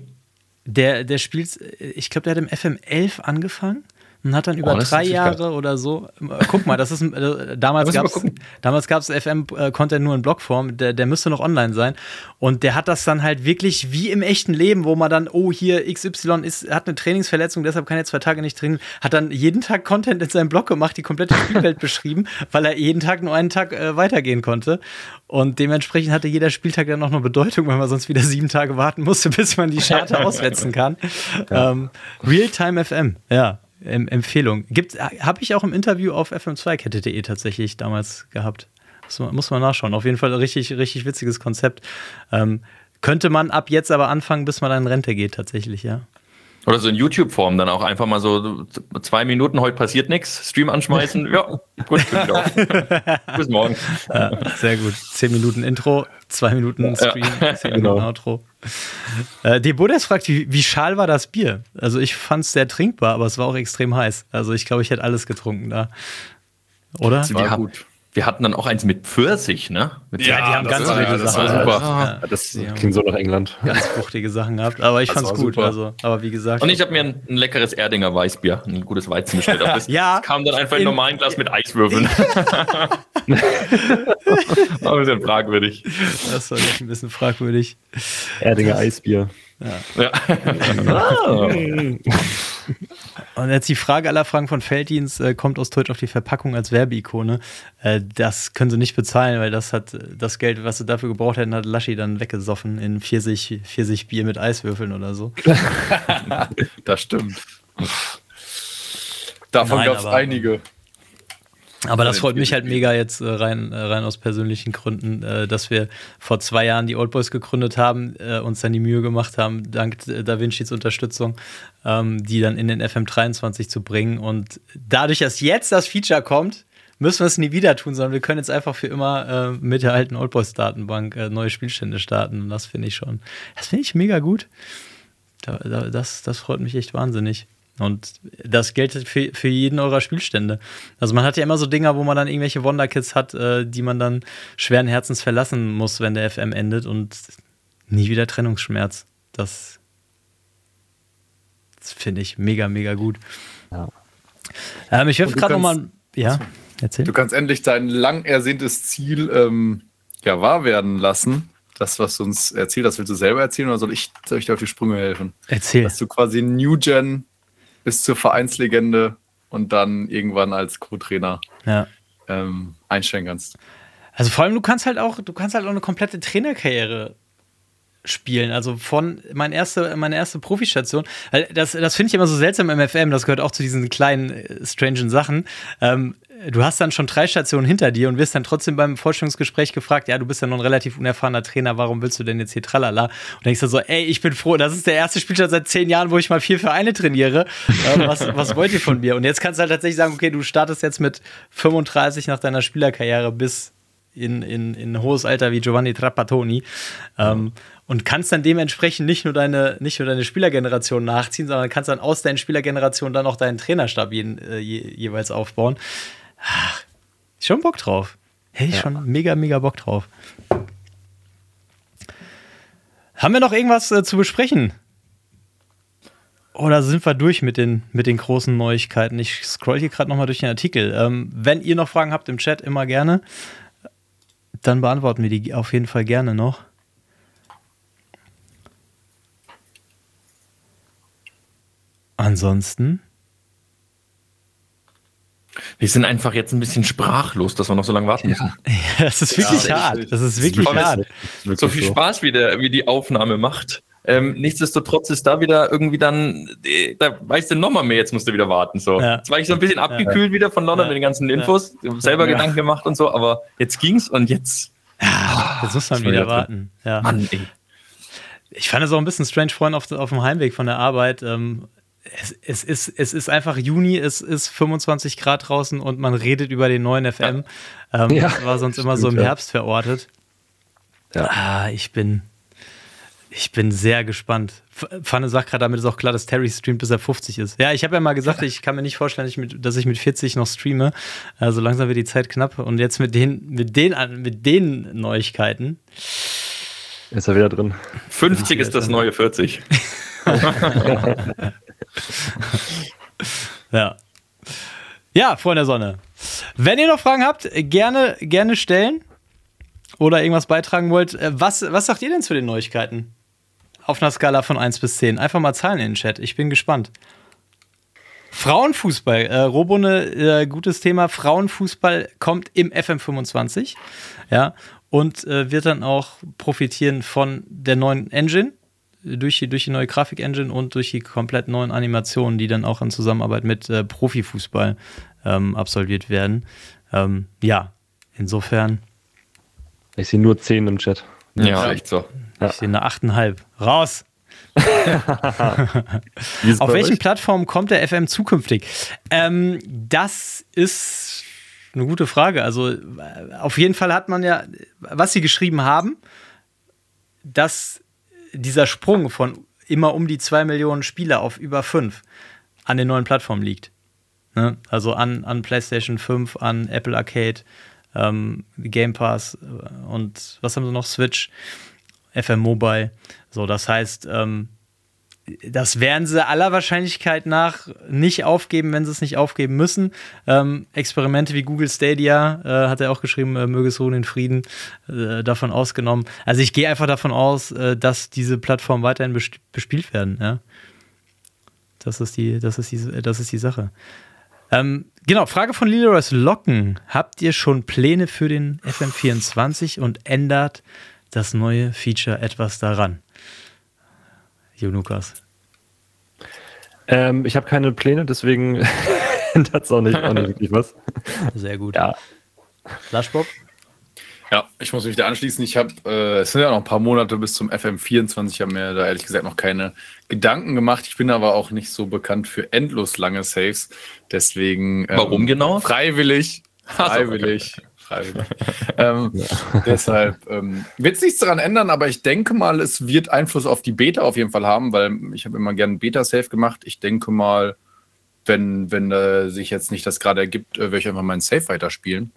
Der, der spielt, ich glaube, der hat im FM11 angefangen und hat dann über oh, drei Jahre oder so. Guck mal, das ist äh, damals gab es damals gab es FM-Content nur in Blogform. Der, der müsste noch online sein. Und der hat das dann halt wirklich wie im echten Leben, wo man dann, oh hier XY ist, hat eine Trainingsverletzung, deshalb kann er zwei Tage nicht trainieren. Hat dann jeden Tag Content in seinem Blog gemacht, die komplette Spielwelt (laughs) beschrieben, weil er jeden Tag nur einen Tag äh, weitergehen konnte. Und dementsprechend hatte jeder Spieltag dann noch eine Bedeutung, weil man sonst wieder sieben Tage warten musste, (laughs) bis man die Scharte (laughs) auswetzen kann. Ja. Ähm, Realtime FM, ja. Em Empfehlung. Habe ich auch im Interview auf fm2kette.de tatsächlich damals gehabt. Muss man, muss man nachschauen. Auf jeden Fall ein richtig, richtig witziges Konzept. Ähm, könnte man ab jetzt aber anfangen, bis man in Rente geht, tatsächlich, ja. Oder so in YouTube-Form dann auch einfach mal so zwei Minuten, heute passiert nichts, Stream anschmeißen. (laughs) ja, gut, (laughs) Bis morgen. Ja, sehr gut. Zehn Minuten Intro, zwei Minuten Stream, ja, zehn Minuten genau. Outro. Äh, Debodes fragt, wie, wie schal war das Bier? Also ich fand es sehr trinkbar, aber es war auch extrem heiß. Also ich glaube, ich hätte alles getrunken da. Oder? Das war gut. Wir hatten dann auch eins mit Pfirsich, ne? Mit ja, die haben ganz wilde ja, Sachen. Das war super. Ja, das ja. klingt so nach England. Ganz fruchtige Sachen gehabt, aber ich das fand's gut. Also, aber wie gesagt. Und ich habe mir ein, ein, leckeres Erdinger Weißbier, ein gutes Weizen bestellt. (laughs) Das, ja, kam dann einfach in, in normalen Glas mit Eiswürfeln. (laughs) (laughs) aber ein bisschen fragwürdig. Das war ein bisschen fragwürdig. Erdinger Eisbier. Ja. ja. Und jetzt die Frage aller Fragen von Felddienst äh, kommt aus Deutsch auf die Verpackung als Werbeikone. Äh, das können sie nicht bezahlen, weil das hat das Geld, was sie dafür gebraucht hätten, hat Laschi dann weggesoffen in Pfirsich, Pfirsich Bier mit Eiswürfeln oder so. (laughs) das stimmt. Davon gab es einige. Aber das freut mich halt mega jetzt äh, rein, äh, rein aus persönlichen Gründen, äh, dass wir vor zwei Jahren die Old Boys gegründet haben, uns dann die Mühe gemacht haben, dank Da Vincis Unterstützung, ähm, die dann in den FM23 zu bringen. Und dadurch, dass jetzt das Feature kommt, müssen wir es nie wieder tun, sondern wir können jetzt einfach für immer mit der alten Old Boys Datenbank neue Spielstände starten. Und das finde ich schon, das finde ich mega gut. Da, da, das, das freut mich echt wahnsinnig. Und das gilt für, für jeden eurer Spielstände. Also man hat ja immer so Dinger, wo man dann irgendwelche Wonderkits hat, äh, die man dann schweren Herzens verlassen muss, wenn der FM endet und nie wieder Trennungsschmerz. Das, das finde ich mega, mega gut. Ja. Ähm, ich werfe gerade nochmal. Ja, erzähl. Du kannst endlich dein lang ersehntes Ziel ähm, ja, wahr werden lassen. Das, was du uns erzählt hast, willst du selber erzählen oder soll ich, soll ich dir auf die Sprünge helfen? Erzähl. Dass du quasi New Gen bis zur Vereinslegende und dann irgendwann als Co-Trainer ja. ähm, einstellen kannst. Also vor allem, du kannst halt auch, du kannst halt auch eine komplette Trainerkarriere spielen. Also von meine erste, meine erste Profistation. Das, das finde ich immer so seltsam im FM. Das gehört auch zu diesen kleinen, äh, strangen Sachen. Ähm, du hast dann schon drei Stationen hinter dir und wirst dann trotzdem beim Vorstellungsgespräch gefragt, ja, du bist ja noch ein relativ unerfahrener Trainer, warum willst du denn jetzt hier tralala? Und denkst du so, ey, ich bin froh, das ist der erste Spielstand seit zehn Jahren, wo ich mal vier Vereine trainiere. Äh, was, was wollt ihr von mir? Und jetzt kannst du halt tatsächlich sagen, okay, du startest jetzt mit 35 nach deiner Spielerkarriere bis in, in, in hohes Alter wie Giovanni Trapattoni. Ähm, und kannst dann dementsprechend nicht nur deine, nicht nur deine Spielergeneration nachziehen, sondern kannst dann aus deinen Spielergenerationen dann auch deinen Trainerstab je, äh, je, jeweils aufbauen. Ach, schon Bock drauf. Hätte ich ja. schon mega, mega Bock drauf. Haben wir noch irgendwas äh, zu besprechen? Oder sind wir durch mit den, mit den großen Neuigkeiten? Ich scroll hier gerade nochmal durch den Artikel. Ähm, wenn ihr noch Fragen habt im Chat, immer gerne. Dann beantworten wir die auf jeden Fall gerne noch. Ansonsten. Wir sind einfach jetzt ein bisschen sprachlos, dass wir noch so lange warten müssen. (laughs) Ja, das ist wirklich ja, hart. Das ist wirklich hart. So viel Spaß, wie, der, wie die Aufnahme macht. Ähm, nichtsdestotrotz ist da wieder irgendwie dann, äh, da weißt du nochmal mehr, jetzt musst du wieder warten. So. Ja. Jetzt war ich so ein bisschen abgekühlt ja. wieder von London mit den ganzen Infos, selber Gedanken gemacht und so, aber jetzt ging's und jetzt. Ja, jetzt muss man wieder warten. Ja. Mann, ey. Ich fand es auch ein bisschen strange vorhin auf, auf dem Heimweg von der Arbeit. Ähm, es, es, ist, es ist einfach Juni, es ist 25 Grad draußen und man redet über den neuen FM. Ja. Ähm, ja, war sonst immer so im Herbst verortet. Ja. Ah, ich bin, ich bin sehr gespannt. Pfanne sagt gerade, damit ist auch klar, dass Terry streamt, bis er 50 ist. Ja, ich habe ja mal gesagt, ich kann mir nicht vorstellen, dass ich mit, dass ich mit 40 noch streame. Also langsam wird die Zeit knapp. Und jetzt mit den, mit den, mit den Neuigkeiten. Ist er wieder drin. 50 ist das neue 40. (laughs) (laughs) (laughs) ja. Ja, vor der Sonne. Wenn ihr noch Fragen habt, gerne, gerne stellen oder irgendwas beitragen wollt. Äh, was, was sagt ihr denn zu den Neuigkeiten? Auf einer Skala von 1 bis 10. Einfach mal Zahlen in den Chat. Ich bin gespannt. Frauenfußball, äh, Robone, äh, gutes Thema. Frauenfußball kommt im FM25, ja, und äh, wird dann auch profitieren von der neuen Engine, durch die, durch die neue Grafik-Engine und durch die komplett neuen Animationen, die dann auch in Zusammenarbeit mit äh, Profifußball ähm, absolviert werden. Ähm, ja, insofern. Ich sehe nur 10 im Chat. Ja, ja echt so. Ich sehe eine 8,5. Raus! (laughs) Auf welchen euch? Plattformen kommt der FM zukünftig? Ähm, das ist eine gute Frage. Also äh, auf jeden Fall hat man ja, was sie geschrieben haben, dass dieser Sprung von immer um die zwei Millionen Spieler auf über fünf an den neuen Plattformen liegt. Ne? Also an, an PlayStation 5, an Apple Arcade, ähm, Game Pass äh, und was haben sie noch? Switch, FM Mobile. So, das heißt, ähm, das werden sie aller Wahrscheinlichkeit nach nicht aufgeben, wenn sie es nicht aufgeben müssen. Ähm, Experimente wie Google Stadia, äh, hat er auch geschrieben, äh, möge es ruhen in Frieden, äh, davon ausgenommen. Also ich gehe einfach davon aus, äh, dass diese Plattformen weiterhin bespielt werden. Ja? Das, ist die, das, ist die, das ist die Sache. Ähm, genau, Frage von Leroy's Locken. Habt ihr schon Pläne für den FM24 und ändert das neue Feature etwas daran? Lukas? Ähm, ich habe keine Pläne, deswegen (laughs) ändert es auch nicht, auch nicht wirklich was. Sehr gut. Ja. Flashbob? Ja, ich muss mich da anschließen. Ich habe, äh, es sind ja noch ein paar Monate bis zum FM24. Ich habe mir da ehrlich gesagt noch keine Gedanken gemacht. Ich bin aber auch nicht so bekannt für endlos lange Saves. Deswegen. Ähm, Warum genau? Freiwillig. Freiwillig freiwillig. ähm, (laughs) ja. Deshalb ähm, wird es nichts daran ändern, aber ich denke mal, es wird Einfluss auf die Beta auf jeden Fall haben, weil ich habe immer gerne Beta-Safe gemacht. Ich denke mal, wenn, wenn äh, sich jetzt nicht das gerade ergibt, äh, werde ich einfach meinen Safe weiterspielen.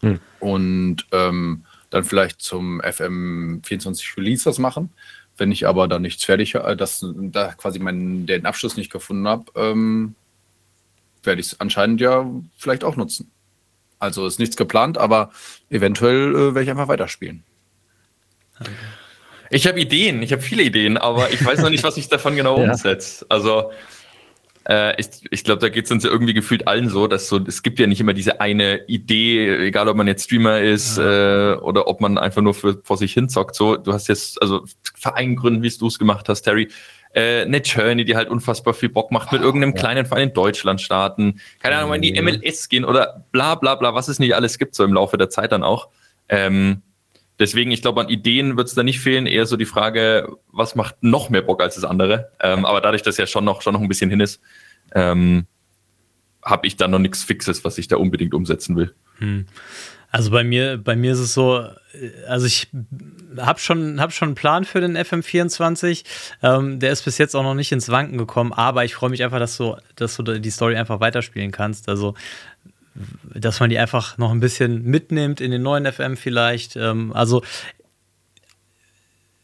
Hm. Und ähm, dann vielleicht zum FM24 Release was machen. Wenn ich aber da nichts fertig, äh, dass da quasi meinen, den Abschluss nicht gefunden habe, ähm, werde ich es anscheinend ja vielleicht auch nutzen. Also ist nichts geplant, aber eventuell äh, werde ich einfach weiterspielen. Ich habe Ideen, ich habe viele Ideen, aber ich weiß noch nicht, was ich davon genau (laughs) ja. umsetze. Also äh, ich, ich glaube, da geht es uns ja irgendwie gefühlt allen so, dass so, es gibt ja nicht immer diese eine Idee, egal ob man jetzt Streamer ist ja. äh, oder ob man einfach nur für, vor sich hin zockt. So, du hast jetzt, also Verein gründen, wie du es gemacht hast, Terry äh, eine Journey, die halt unfassbar viel Bock macht, mit irgendeinem ja. kleinen Verein in Deutschland starten, keine Ahnung, in die MLS gehen oder bla bla bla, was es nicht alles gibt, so im Laufe der Zeit dann auch. Ähm, deswegen, ich glaube, an Ideen wird es da nicht fehlen, eher so die Frage, was macht noch mehr Bock als das andere. Ähm, aber dadurch, dass ja schon noch, schon noch ein bisschen hin ist, ähm, habe ich da noch nichts Fixes, was ich da unbedingt umsetzen will. Hm. Also bei mir, bei mir ist es so, also ich habe schon, hab schon einen Plan für den FM24. Ähm, der ist bis jetzt auch noch nicht ins Wanken gekommen, aber ich freue mich einfach, dass du, dass du die Story einfach weiterspielen kannst. Also, dass man die einfach noch ein bisschen mitnimmt in den neuen FM vielleicht. Ähm, also,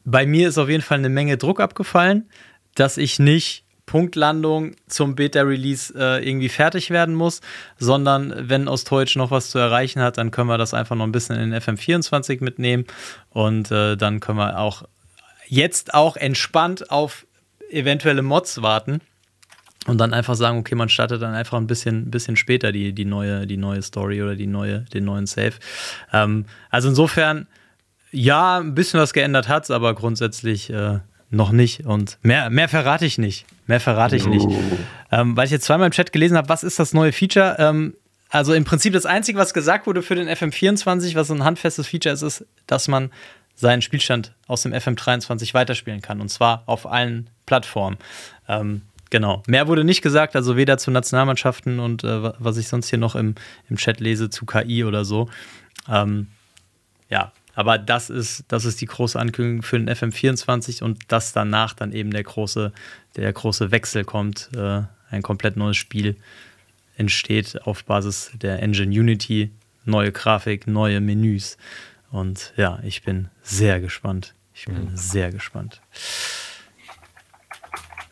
bei mir ist auf jeden Fall eine Menge Druck abgefallen, dass ich nicht Punktlandung zum Beta-Release äh, irgendwie fertig werden muss, sondern wenn Ostdeutsch noch was zu erreichen hat, dann können wir das einfach noch ein bisschen in den FM24 mitnehmen und äh, dann können wir auch jetzt auch entspannt auf eventuelle Mods warten und dann einfach sagen, okay, man startet dann einfach ein bisschen, bisschen später die, die, neue, die neue Story oder die neue, den neuen Save. Ähm, also insofern, ja, ein bisschen was geändert hat es, aber grundsätzlich äh, noch nicht. Und mehr, mehr verrate ich nicht. Mehr verrate ich nicht. Ähm, weil ich jetzt zweimal im Chat gelesen habe, was ist das neue Feature? Ähm, also im Prinzip das Einzige, was gesagt wurde für den FM24, was ein handfestes Feature ist, ist, dass man seinen Spielstand aus dem FM23 weiterspielen kann. Und zwar auf allen Plattformen. Ähm, genau. Mehr wurde nicht gesagt, also weder zu Nationalmannschaften und äh, was ich sonst hier noch im, im Chat lese, zu KI oder so. Ähm, ja, aber das ist, das ist die große Ankündigung für den FM24 und dass danach dann eben der große, der große Wechsel kommt, äh, ein komplett neues Spiel entsteht auf Basis der Engine Unity, neue Grafik, neue Menüs. Und ja, ich bin sehr gespannt. Ich bin mhm. sehr gespannt.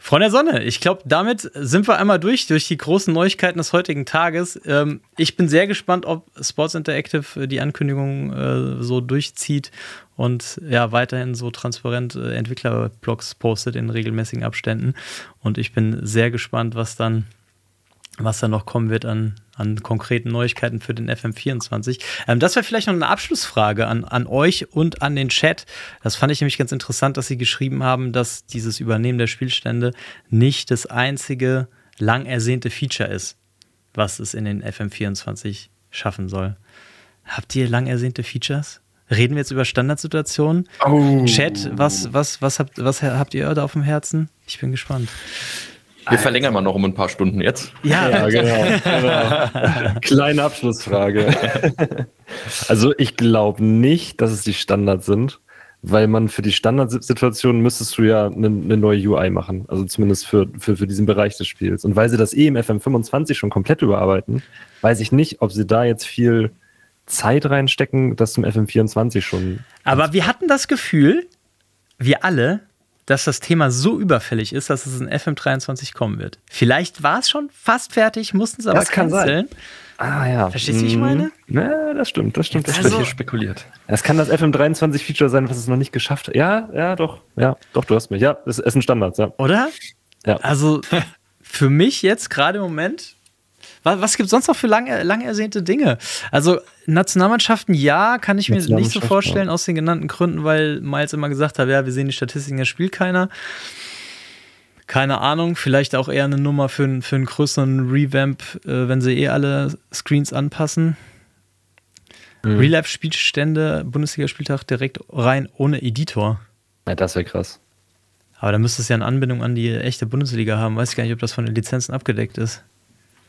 Freunde der Sonne, ich glaube, damit sind wir einmal durch, durch die großen Neuigkeiten des heutigen Tages. Ähm, ich bin sehr gespannt, ob Sports Interactive die Ankündigung äh, so durchzieht und ja, weiterhin so transparent äh, Entwicklerblogs postet in regelmäßigen Abständen. Und ich bin sehr gespannt, was dann was da noch kommen wird an, an konkreten Neuigkeiten für den FM24. Ähm, das wäre vielleicht noch eine Abschlussfrage an, an euch und an den Chat. Das fand ich nämlich ganz interessant, dass Sie geschrieben haben, dass dieses Übernehmen der Spielstände nicht das einzige lang ersehnte Feature ist, was es in den FM24 schaffen soll. Habt ihr lang ersehnte Features? Reden wir jetzt über Standardsituationen? Oh. Chat, was, was, was, habt, was habt ihr da auf dem Herzen? Ich bin gespannt. Wir verlängern mal noch um ein paar Stunden jetzt. Ja, Ja, genau. (laughs) genau. Kleine Abschlussfrage. (laughs) also ich glaube nicht, dass es die Standards sind, weil man für die Standardsituation müsstest du ja eine, eine neue UI machen. Also zumindest für, für, für diesen Bereich des Spiels. Und weil sie das eh im FM25 schon komplett überarbeiten, weiß ich nicht, ob sie da jetzt viel Zeit reinstecken, das zum FM24 schon. aber wir hatten das Gefühl, wir alle, dass das Thema so überfällig ist, dass es in FM23 kommen wird. Vielleicht war es schon fast fertig, mussten es aber Das kann sein. canceln. Ah ja. Verstehst du, wie ich meine? Ja, das stimmt, das stimmt. Das Also- stimmt. Hier spekuliert. Es kann das FM23-Feature sein, was es noch nicht geschafft hat. Ja, ja, doch. Ja, doch, du hast mich. Ja, es es sind Standards, ja. Oder? Ja. Also (laughs) für mich jetzt gerade im Moment, was, gibt es sonst noch für lang, lang ersehnte Dinge? Also Nationalmannschaften, ja, kann ich mir nicht so vorstellen, aus den genannten Gründen, weil Miles immer gesagt hat, ja, wir sehen die Statistiken, da spielt keiner. Keine Ahnung, vielleicht auch eher eine Nummer für, einen- für einen größeren Revamp, äh, wenn sie eh alle Screens anpassen. Mhm. Real-Life-Spielstände, Bundesligaspieltag direkt rein ohne Editor. Ja, das wäre krass. Aber da müsste es ja eine Anbindung an die echte Bundesliga haben. Weiß ich gar nicht, ob das von den Lizenzen abgedeckt ist.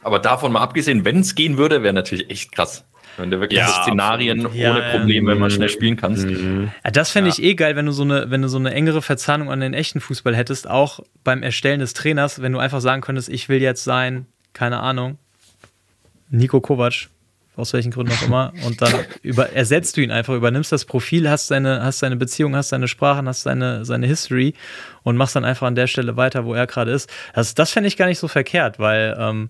Aber davon mal abgesehen, wenn es gehen würde, wäre natürlich echt krass. Wenn du wirklich Ja, Szenarien. Ja, ohne ja. Probleme mal schnell spielen kannst. Ja, das fände ich eh geil, wenn du, so eine, wenn du so eine engere Verzahnung an den echten Fußball hättest, auch beim Erstellen des Trainers, wenn du einfach sagen könntest, ich will jetzt sein, keine Ahnung, Nico Kovac, aus welchen Gründen auch immer, und dann (laughs) über, ersetzt du ihn einfach, übernimmst das Profil, hast seine, hast seine Beziehung, hast seine Sprachen, hast seine, seine History und machst dann einfach an der Stelle weiter, wo er gerade ist. Das, das fände ich gar nicht so verkehrt, weil ähm,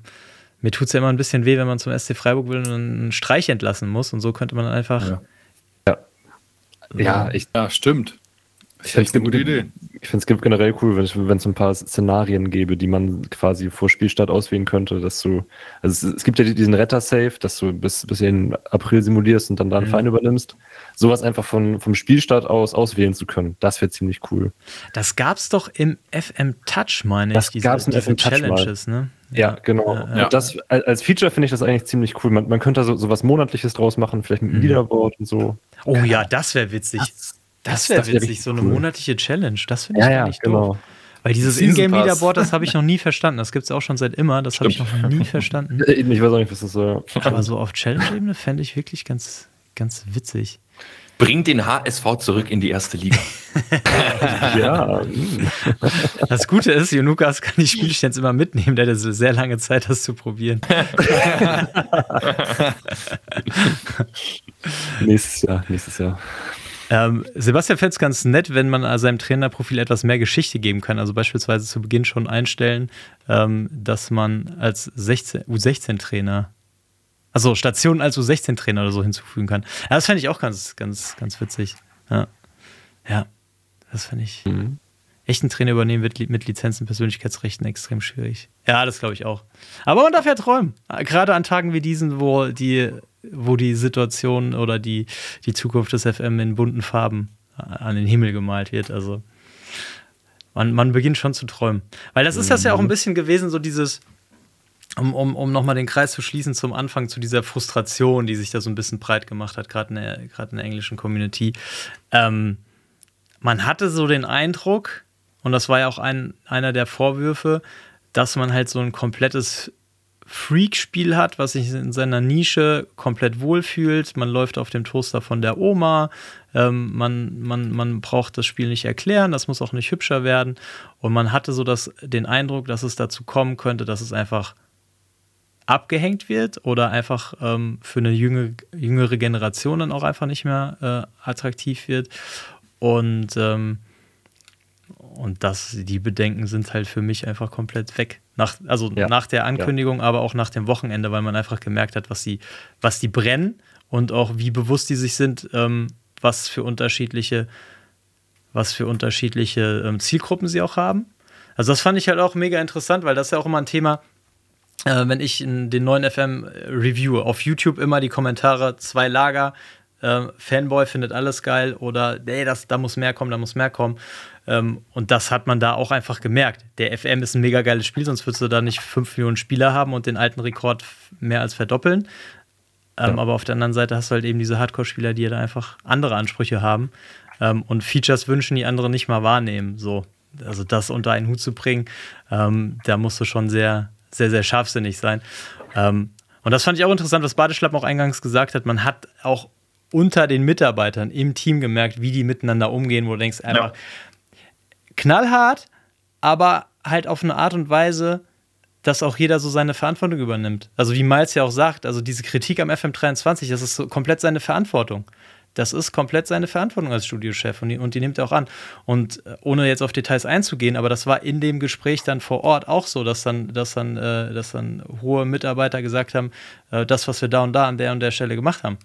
mir tut es ja immer ein bisschen weh, wenn man zum SC Freiburg will und einen Streich entlassen muss und so könnte man einfach. Ja. Ja, ich, Ja, stimmt. ich Das ist finde eine gute Idee. Ich finde es generell cool, wenn es wenn es ein paar Szenarien gäbe, die man quasi vor Spielstart auswählen könnte, dass du, also es, es gibt ja diesen Retter-Safe, dass du bis, bis in April simulierst und dann da einen Mhm. Verein übernimmst. Sowas einfach von, vom Spielstart aus auswählen zu können, das wäre ziemlich cool. Das gab's doch im FM Touch, meine Das ich. Diese, gab's im diese FM Touch mal. Challenges, ne? Ja, genau. Ja, Und ja. Das, als Feature finde ich das eigentlich ziemlich cool. Man, man könnte so, so was Monatliches draus machen, vielleicht mit einem Mhm. Leaderboard und so. Oh ja, das wäre witzig. Das, das wäre wär witzig, so eine cool. monatliche Challenge. Das finde ich Ja, gar ja, nicht genau. doof. Weil dieses Ingame-Leaderboard, das habe ich noch nie (laughs) verstanden. Das gibt es auch schon seit immer. Das habe ich noch nie verstanden. (laughs) Äh, Ich weiß auch nicht, was das soll. Aber so auf Challenge-Ebene fände ich wirklich ganz, ganz witzig. Bringt den HSV zurück in die erste Liga. (laughs) ja. Das Gute ist, Junukas kann die Spielstands immer mitnehmen. Der hat jetzt sehr lange Zeit, das zu probieren. (laughs) nächstes Jahr, nächstes Jahr. Ähm, Sebastian fände es ganz nett, wenn man seinem Trainerprofil etwas mehr Geschichte geben kann. Also beispielsweise zu Beginn schon einstellen, ähm, dass man als 16 U16-Trainer, also Stationen als U16-Trainer oder so hinzufügen kann. Ja, das fände ich auch ganz, ganz, ganz witzig. Ja, ja das fände ich. Mhm. Echten Trainer übernehmen wird li- mit Lizenzen, Persönlichkeitsrechten extrem schwierig. Ja, das glaube ich auch. Aber man darf ja träumen. Gerade an Tagen wie diesen, wo die, wo die Situation oder die, die Zukunft des FM in bunten Farben an den Himmel gemalt wird. Also man, man beginnt schon zu träumen. Weil das ist das ja auch ein bisschen gewesen, so dieses, um, um, um nochmal den Kreis zu schließen zum Anfang, zu dieser Frustration, die sich da so ein bisschen breit gemacht hat, gerade in, der- in der englischen Community. Ähm, man hatte so den Eindruck, und das war ja auch ein, einer der Vorwürfe, dass man halt so ein komplettes Freak-Spiel hat, was sich in seiner Nische komplett wohlfühlt. Man läuft auf dem Toaster von der Oma. Ähm, man, man, man braucht das Spiel nicht erklären, das muss auch nicht hübscher werden. Und man hatte so das, den Eindruck, dass es dazu kommen könnte, dass es einfach abgehängt wird oder einfach ähm, für eine jüngere, jüngere Generation dann auch einfach nicht mehr äh, attraktiv wird. Und, ähm, und das, die Bedenken sind halt für mich einfach komplett weg. Nach, also Ja. nach der Ankündigung, aber auch nach dem Wochenende, weil man einfach gemerkt hat, was die, was die brennen und auch wie bewusst die sich sind, ähm, was für unterschiedliche, was für unterschiedliche ähm, Zielgruppen sie auch haben. Also das fand ich halt auch mega interessant, weil das ist ja auch immer ein Thema, äh, wenn ich in den neuen FM review auf YouTube immer die Kommentare, zwei Lager, äh, Fanboy findet alles geil oder nee, das, da muss mehr kommen, da muss mehr kommen. Ähm, und das hat man da auch einfach gemerkt. Der FM ist ein mega geiles Spiel, sonst würdest du da nicht 5 Millionen Spieler haben und den alten Rekord mehr als verdoppeln. Ähm, ja. Aber auf der anderen Seite hast du halt eben diese Hardcore-Spieler, die da einfach andere Ansprüche haben ähm, und Features wünschen, die andere nicht mal wahrnehmen. So. Also das unter einen Hut zu bringen, ähm, da musst du schon sehr, sehr, sehr scharfsinnig sein. Ähm, und das fand ich auch interessant, was Badeschlappen auch eingangs gesagt hat. Man hat auch unter den Mitarbeitern im Team gemerkt, wie die miteinander umgehen, wo du denkst, einfach ja. knallhart, aber halt auf eine Art und Weise, dass auch jeder so seine Verantwortung übernimmt. Also wie Miles ja auch sagt, also diese Kritik am FM23, das ist so komplett seine Verantwortung. Das ist komplett seine Verantwortung als Studiochef und die, und die nimmt er auch an. Und äh, ohne jetzt auf Details einzugehen, aber das war in dem Gespräch dann vor Ort auch so, dass dann, dass dann, äh, dass dann hohe Mitarbeiter gesagt haben, äh, das, was wir da und da an der und der Stelle gemacht haben,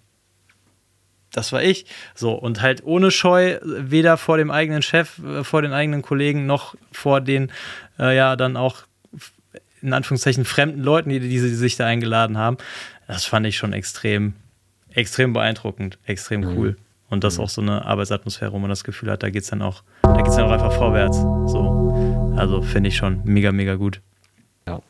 das war ich. So, und halt ohne Scheu, weder vor dem eigenen Chef, äh, vor den eigenen Kollegen, noch vor den, äh, ja, dann auch in Anführungszeichen fremden Leuten, die, die, sich da eingeladen haben. Das fand ich schon extrem, extrem beeindruckend, extrem mhm. cool. Und das mhm. auch so eine Arbeitsatmosphäre, wo man das Gefühl hat, da geht es dann auch, da geht's dann auch einfach vorwärts. So. Also finde ich schon mega, mega gut. Ja.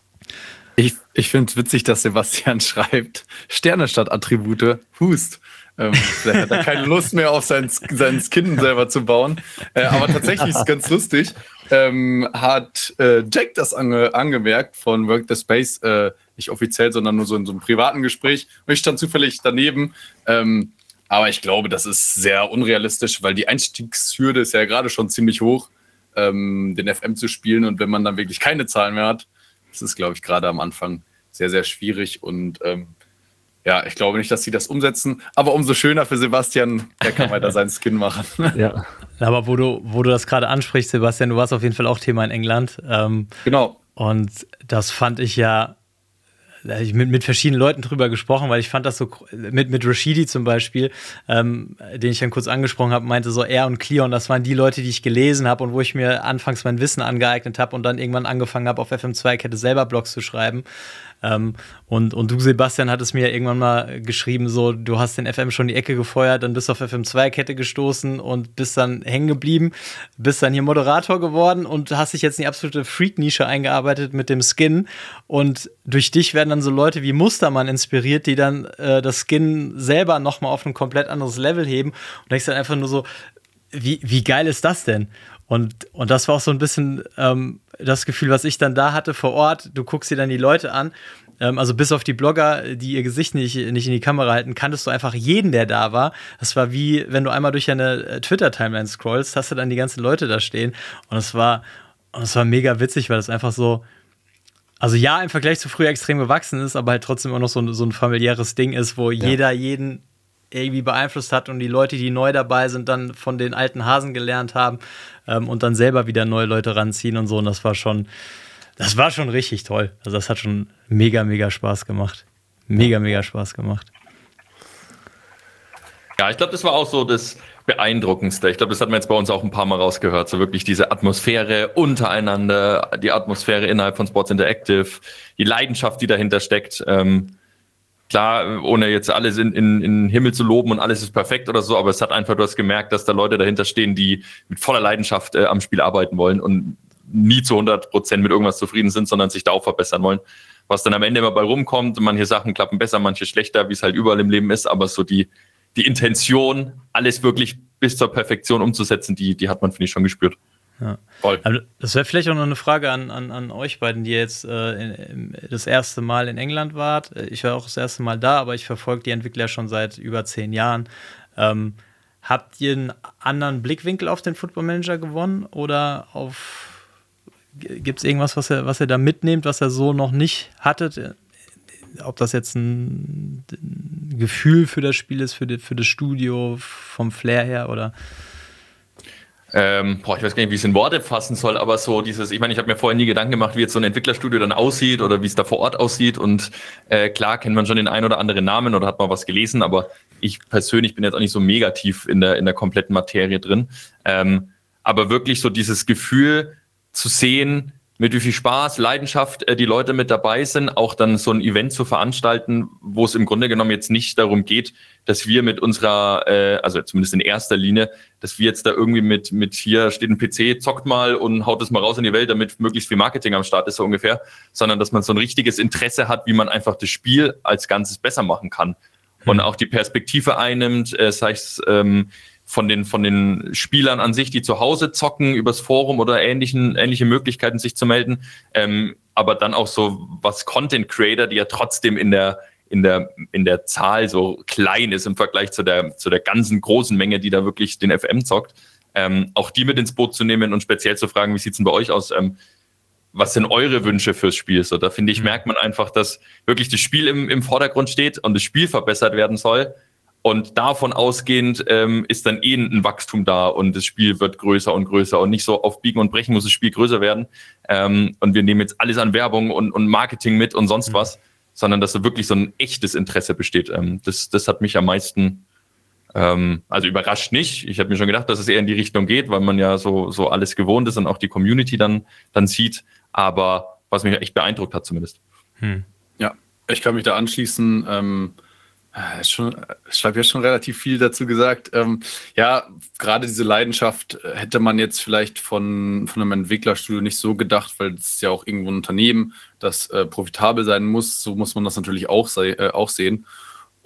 Ich, ich finde es witzig, dass Sebastian (laughs) schreibt, Sterne statt Attribute, Hust. Ähm, vielleicht hat er keine Lust mehr auf sein, seinen Skin selber zu bauen. Äh, aber tatsächlich ist es ganz lustig. Ähm, hat äh, Jack das ange angemerkt von Work the Space, äh, nicht offiziell, sondern nur so in so einem privaten Gespräch. Und ich stand zufällig daneben. Ähm, aber ich glaube, das ist sehr unrealistisch, weil die Einstiegshürde ist ja gerade schon ziemlich hoch, ähm, den FM zu spielen. Und wenn man dann wirklich keine Zahlen mehr hat, das ist, glaube ich, gerade am Anfang sehr, sehr schwierig. Und ähm, ja, ich glaube nicht, dass sie das umsetzen, aber umso schöner für Sebastian, der kann weiter seinen Skin machen. (laughs) Ja. Aber wo du, wo du das gerade ansprichst, Sebastian, du warst auf jeden Fall auch Thema in England. Ähm, genau. Und das fand ich ja ich mit, mit verschiedenen Leuten drüber gesprochen, weil ich fand das so, mit, mit Rashidi zum Beispiel, ähm, den ich dann kurz angesprochen habe, meinte so, er und Cleon, das waren die Leute, die ich gelesen habe und wo ich mir anfangs mein Wissen angeeignet habe und dann irgendwann angefangen habe, auf FM2-Kette selber Blogs zu schreiben. Ähm, und, und du, Sebastian, hattest mir irgendwann mal geschrieben, so, du hast den FM schon die Ecke gefeuert, dann bist du auf FM2-Kette gestoßen und bist dann hängen geblieben, bist dann hier Moderator geworden und hast dich jetzt in die absolute Freak-Nische eingearbeitet mit dem Skin. Und durch dich werden dann so Leute wie Mustermann inspiriert, die dann äh, das Skin selber nochmal auf ein komplett anderes Level heben. Und denkst dann einfach nur so, wie, wie geil ist das denn? Und, und das war auch so ein bisschen ähm, das Gefühl, was ich dann da hatte vor Ort. Du guckst dir dann die Leute an. Ähm, also bis auf die Blogger, die ihr Gesicht nicht, nicht in die Kamera halten, kanntest du einfach jeden, der da war. Das war wie, wenn du einmal durch eine äh, Twitter-Timeline scrollst, hast du dann die ganzen Leute da stehen. Und es war, und es war mega witzig, weil das einfach so, also ja, im Vergleich zu früher extrem gewachsen ist, aber halt trotzdem immer noch so, so ein familiäres Ding ist, wo ja. jeder jeden irgendwie beeinflusst hat und die Leute, die neu dabei sind, dann von den alten Hasen gelernt haben ähm, und dann selber wieder neue Leute ranziehen und so. Und das war schon, das war schon richtig toll. Also das hat schon mega, mega Spaß gemacht. Mega, mega Spaß gemacht. Ja, ich glaube, das war auch so das Beeindruckendste. Ich glaube, das hat man jetzt bei uns auch ein paar Mal rausgehört. So wirklich diese Atmosphäre untereinander, die Atmosphäre innerhalb von Sports Interactive, die Leidenschaft, die dahinter steckt. Ähm, klar, ohne jetzt alles in, in, in den Himmel zu loben und alles ist perfekt oder so, aber es hat einfach, du hast gemerkt, dass da Leute dahinter stehen, die mit voller Leidenschaft äh, am Spiel arbeiten wollen und nie zu 100 Prozent mit irgendwas zufrieden sind, sondern sich da auch verbessern wollen. Was dann am Ende immer bei rumkommt, manche Sachen klappen besser, manche schlechter, wie es halt überall im Leben ist, aber so die, die Intention, alles wirklich bis zur Perfektion umzusetzen, die, die hat man, finde ich, schon gespürt. Ja. Voll. Aber das wäre vielleicht auch noch eine Frage an, an, an euch beiden, die jetzt äh, in, das erste Mal in England wart. Ich war auch das erste Mal da, aber ich verfolge die Entwickler schon seit über zehn Jahren. Ähm, habt ihr einen anderen Blickwinkel auf den Football Manager gewonnen oder auf gibt es irgendwas, was ihr, was ihr da mitnehmt, was ihr so noch nicht hattet? Ob das jetzt ein, ein Gefühl für das Spiel ist, für, die, für das Studio, vom Flair her oder ähm, boah, ich weiß gar nicht, wie ich es in Worte fassen soll, aber so dieses, ich meine, ich habe mir vorher nie Gedanken gemacht, wie jetzt so ein Entwicklerstudio dann aussieht oder wie es da vor Ort aussieht. Und äh, klar kennt man schon den einen oder anderen Namen oder hat mal was gelesen, aber ich persönlich bin jetzt auch nicht so mega tief in der, in der kompletten Materie drin. Ähm, aber wirklich so dieses Gefühl zu sehen, mit wie viel Spaß, Leidenschaft äh, die Leute mit dabei sind, auch dann so ein Event zu veranstalten, wo es im Grunde genommen jetzt nicht darum geht, dass wir mit unserer, äh, also zumindest in erster Linie, dass wir jetzt da irgendwie mit, mit hier steht ein PC, zockt mal und haut es mal raus in die Welt, damit möglichst viel Marketing am Start ist, so ungefähr, sondern dass man so ein richtiges Interesse hat, wie man einfach das Spiel als Ganzes besser machen kann. und auch die Perspektive einnimmt, äh, sei es ähm, von den, von den Spielern an sich, die zu Hause zocken, übers Forum oder ähnlichen, ähnliche Möglichkeiten sich zu melden. Ähm, aber dann auch so was Content Creator, die ja trotzdem in der, in der, in der Zahl so klein ist im Vergleich zu der, zu der ganzen großen Menge, die da wirklich den FM zockt. Ähm, auch die mit ins Boot zu nehmen und speziell zu fragen, wie sieht's denn bei euch aus? Ähm, was sind eure Wünsche fürs Spiel? So, da finde ich, mhm. merkt man einfach, dass wirklich das Spiel im, im Vordergrund steht und das Spiel verbessert werden soll. Und davon ausgehend ähm, ist dann eh ein Wachstum da und das Spiel wird größer und größer und nicht so auf Biegen und Brechen muss das Spiel größer werden. Ähm, und wir nehmen jetzt alles an Werbung und, und Marketing mit und sonst mhm. was, sondern dass da wirklich so ein echtes Interesse besteht. Ähm, das, das hat mich am meisten, ähm, also überrascht nicht. Ich habe mir schon gedacht, dass es eher in die Richtung geht, weil man ja so, so alles gewohnt ist und auch die Community dann, dann sieht. Aber was mich echt beeindruckt hat zumindest. Hm. Ja, ich kann mich da anschließen. Äh, schon, ich habe ja schon relativ viel dazu gesagt. Ähm, ja, gerade diese Leidenschaft äh, hätte man jetzt vielleicht von, von einem Entwicklerstudio nicht so gedacht, weil es ist ja auch irgendwo ein Unternehmen, das äh, profitabel sein muss. So muss man das natürlich auch, sei, äh, auch sehen.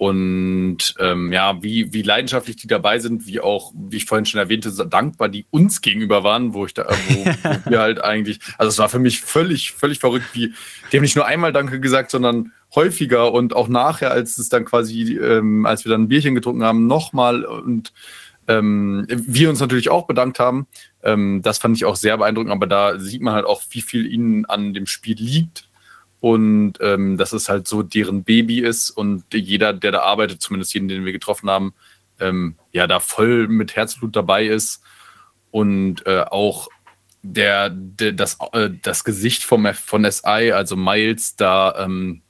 Und ähm, ja, wie, wie leidenschaftlich die dabei sind, wie auch, wie ich vorhin schon erwähnte, dankbar die uns gegenüber waren, wo ich da, wo, wo (laughs) wir halt eigentlich, also es war für mich völlig, völlig verrückt, wie, die haben nicht nur einmal Danke gesagt, sondern häufiger und auch nachher, als es dann quasi, ähm, als wir dann ein Bierchen getrunken haben, nochmal und ähm, wir uns natürlich auch bedankt haben. Ähm, das fand ich auch sehr beeindruckend, aber da sieht man halt auch, wie viel ihnen an dem Spiel liegt und ähm, dass es halt so deren Baby ist und jeder, der da arbeitet, zumindest jeden, den wir getroffen haben, ähm, ja, da voll mit Herzblut dabei ist und äh, auch der, der das, äh, das Gesicht vom, von SI, also Miles, da ähm,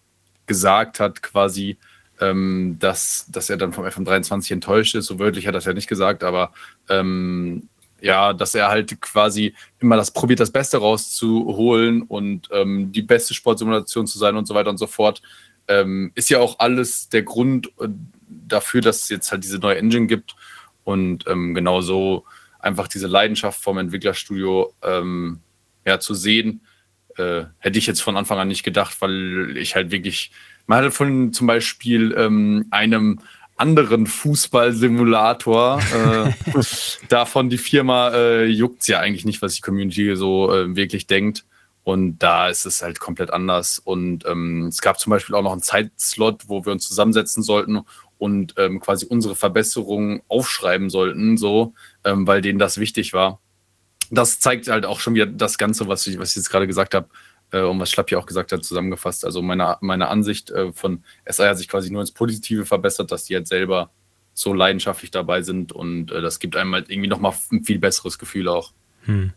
gesagt hat, quasi, ähm, dass, dass er dann vom FM23 enttäuscht ist. So wörtlich hat er das ja nicht gesagt, aber ähm, ja, dass er halt quasi immer das probiert, das Beste rauszuholen und ähm, die beste Sportsimulation zu sein und so weiter und so fort. Ähm, ist ja auch alles der Grund äh, dafür, dass es jetzt halt diese neue Engine gibt und ähm, genau so einfach diese Leidenschaft vom Entwicklerstudio ähm, ja, zu sehen, äh, hätte ich jetzt von Anfang an nicht gedacht, weil ich halt wirklich, man hatte von zum Beispiel ähm, einem anderen Fußballsimulator. äh, (laughs) davon die Firma äh, juckt es ja eigentlich nicht, was die Community so äh, wirklich denkt. Und da ist es halt komplett anders. Und ähm, es gab zum Beispiel auch noch einen Zeitslot, wo wir uns zusammensetzen sollten und ähm, quasi unsere Verbesserungen aufschreiben sollten, so, ähm, weil denen das wichtig war. Das zeigt halt auch schon wieder das Ganze, was ich, was ich jetzt gerade gesagt habe, äh, und was Schlapp ja auch gesagt hat, zusammengefasst. Also meine, meine Ansicht äh, von SI hat sich quasi nur ins Positive verbessert, dass die halt selber so leidenschaftlich dabei sind und äh, das gibt einem halt irgendwie nochmal ein viel besseres Gefühl auch. Hm.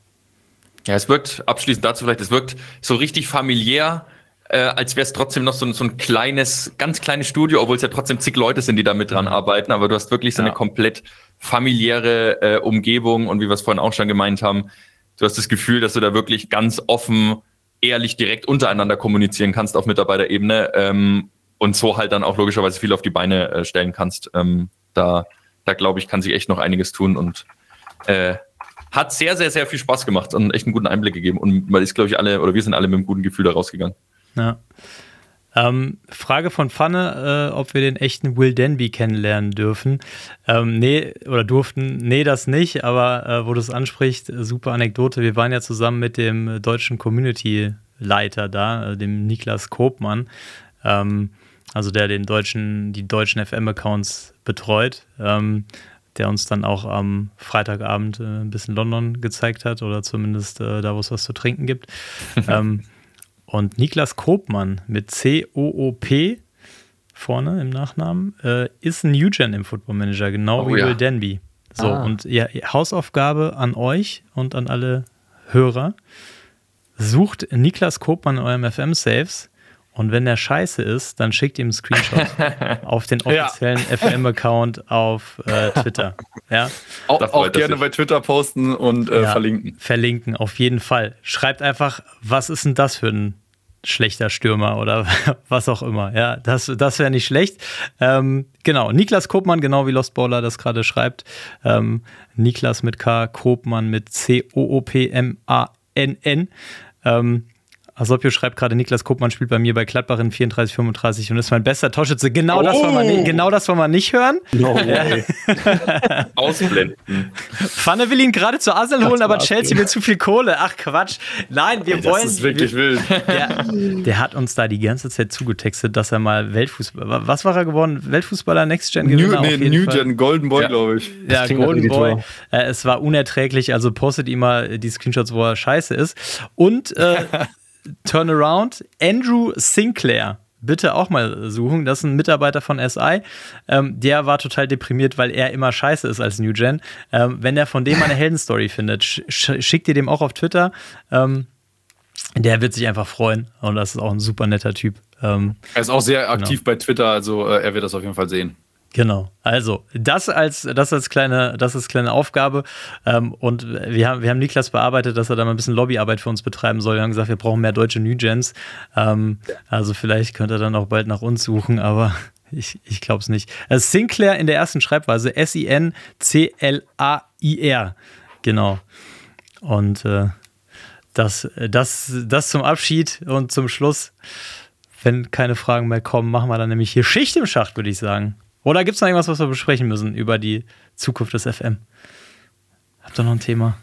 Ja, es wirkt, abschließend dazu vielleicht, es wirkt so richtig familiär, äh, als wäre es trotzdem noch so ein, so ein kleines, ganz kleines Studio, obwohl es ja trotzdem zig Leute sind, die da mit dran arbeiten, aber du hast wirklich so ja. eine komplett familiäre äh, Umgebung und wie wir es vorhin auch schon gemeint haben, du hast das Gefühl, dass du da wirklich ganz offen ehrlich direkt untereinander kommunizieren kannst auf Mitarbeiterebene ähm, und so halt dann auch logischerweise viel auf die Beine äh, stellen kannst. Ähm, da, da glaube ich, kann sich echt noch einiges tun und äh, hat sehr, sehr, sehr viel Spaß gemacht und echt einen guten Einblick gegeben. Und man ist, glaube ich, alle, oder wir sind alle mit einem guten Gefühl da rausgegangen. Ja. Ähm, Frage von Pfanne, äh, ob wir den echten Will Denby kennenlernen dürfen. Ähm, nee, oder durften. Nee, das nicht, aber äh, wo du es ansprichst, super Anekdote. Wir waren ja zusammen mit dem deutschen Community-Leiter da, äh, dem Niklas Kopmann, ähm, also der den deutschen, die deutschen FM-Accounts betreut. Ähm, der uns dann auch am Freitagabend äh, ein bisschen London gezeigt hat oder zumindest äh, da, wo es was zu trinken gibt. (laughs) ähm, und Niklas Kopmann mit C-O-O-P vorne im Nachnamen äh, ist ein New-Gen im Football Manager, genau oh, wie ja. Will Denby. So, ah. und ja, Hausaufgabe an euch und an alle Hörer. Sucht Niklas Kopmann in eurem FM-Saves und wenn der scheiße ist, dann schickt ihm einen Screenshot (laughs) auf den offiziellen ja. FM-Account auf äh, Twitter. Ja? Auch, auch gerne bei Twitter posten und äh, ja, verlinken. Verlinken, auf jeden Fall. Schreibt einfach, was ist denn das für ein schlechter Stürmer oder (laughs) was auch immer. Ja, das, das wäre nicht schlecht. Ähm, genau, Niklas Kopmann, genau wie Lost Baller das gerade schreibt. Ähm, Niklas mit K, Kopmann mit C-O-O-P-M-A-N-N. Ähm, Asopio schreibt gerade, Niklas Kopmann spielt bei mir bei Gladbach in 34, 35 und ist mein bester Torschütze. Genau, oh. das, wollen wir nicht, genau das wollen wir nicht hören. No way. (laughs) Ausblenden. Pfanne will ihn gerade zu Arsenal holen, aber Chelsea will zu viel Kohle. Ach Quatsch. Nein, wir das wollen. Das ist wirklich wir, wild. Der, der, hat uns da die ganze Zeit zugetextet, dass er mal Weltfußballer. Was war er geworden? Weltfußballer Next Gen New, nee, New Gen, Golden Boy, ja. glaube ich. Ja, Golden Boy. Äh, es war unerträglich, also postet ihm mal die Screenshots, wo er scheiße ist. Und äh, (laughs) Turnaround, Andrew Sinclair. Bitte auch mal suchen. Das ist ein Mitarbeiter von SI. Ähm, der war total deprimiert, weil er immer scheiße ist als New Gen. Ähm, wenn er von dem eine Heldenstory findet, sch schickt ihr dem auch auf Twitter. Ähm, der wird sich einfach freuen. Und das ist auch ein super netter Typ. Ähm, er ist auch sehr aktiv genau. bei Twitter, also äh, er wird das auf jeden Fall sehen. Genau. Also, das als, das als kleine, das ist kleine Aufgabe. Ähm, und wir haben, wir haben Niklas bearbeitet, dass er da mal ein bisschen Lobbyarbeit für uns betreiben soll. Wir haben gesagt, wir brauchen mehr deutsche New Gens. Ähm, also, vielleicht könnte er dann auch bald nach uns suchen, aber (laughs) ich, ich glaube es nicht. Also Sinclair in der ersten Schreibweise, S-I-N-C-L-A-I-R. Genau. Und äh, das, das, das zum Abschied und zum Schluss. Wenn keine Fragen mehr kommen, machen wir dann nämlich hier Schicht im Schacht, würde ich sagen. Oder gibt es noch irgendwas, was wir besprechen müssen über die Zukunft des FM? Habt ihr noch ein Thema?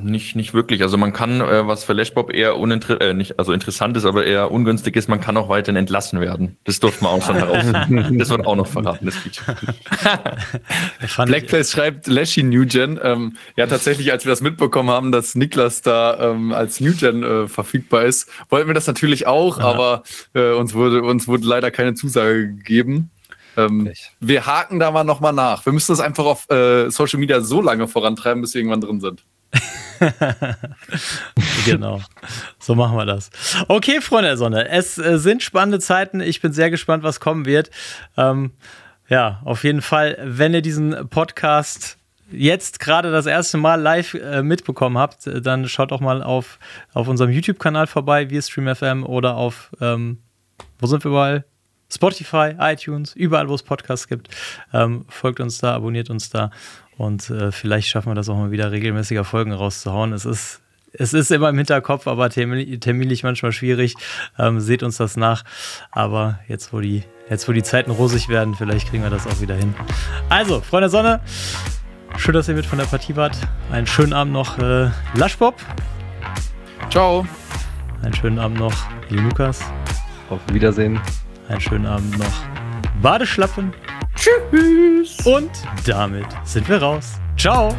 Nicht, nicht wirklich. Also man kann, äh, was für Lashbob eher uninter äh, nicht, also interessant ist, aber eher ungünstig ist, man kann auch weiterhin entlassen werden. Das durfte man auch schon herausfinden. (laughs) das wird auch noch verraten, das (laughs) Feature. Blackface schreibt Lashy Newgen. Ähm, ja, tatsächlich, als wir das mitbekommen haben, dass Niklas da ähm, als Newgen äh, verfügbar ist, wollten wir das natürlich auch, ja. aber äh, uns, wurde, uns wurde leider keine Zusage gegeben. Ähm, wir haken da mal nochmal nach. Wir müssen das einfach auf äh, Social Media so lange vorantreiben, bis wir irgendwann drin sind. (laughs) genau. So machen wir das. Okay, Freunde der Sonne, es äh, sind spannende Zeiten. Ich bin sehr gespannt, was kommen wird. Ähm, ja, auf jeden Fall, wenn ihr diesen Podcast jetzt gerade das erste Mal live äh, mitbekommen habt, äh, dann schaut auch mal auf, auf unserem YouTube-Kanal vorbei, wir Stream FM oder auf, ähm, wo sind wir überall? Spotify, iTunes, überall, wo es Podcasts gibt. Ähm, folgt uns da, abonniert uns da und äh, vielleicht schaffen wir das auch mal wieder regelmäßiger Folgen rauszuhauen. Es ist, es ist immer im Hinterkopf, aber terminlich manchmal schwierig. Ähm, seht uns das nach. Aber jetzt, wo die, jetzt, wo die Zeiten rosig werden, vielleicht kriegen wir das auch wieder hin. Also, Freunde Sonne, schön, dass ihr mit von der Partie wart. Einen schönen Abend noch, äh, Laschbob. Ciao. Einen schönen Abend noch, Lukas. Auf Wiedersehen. Einen schönen Abend noch, Badeschlappen. Tschüss. Und damit sind wir raus. Ciao.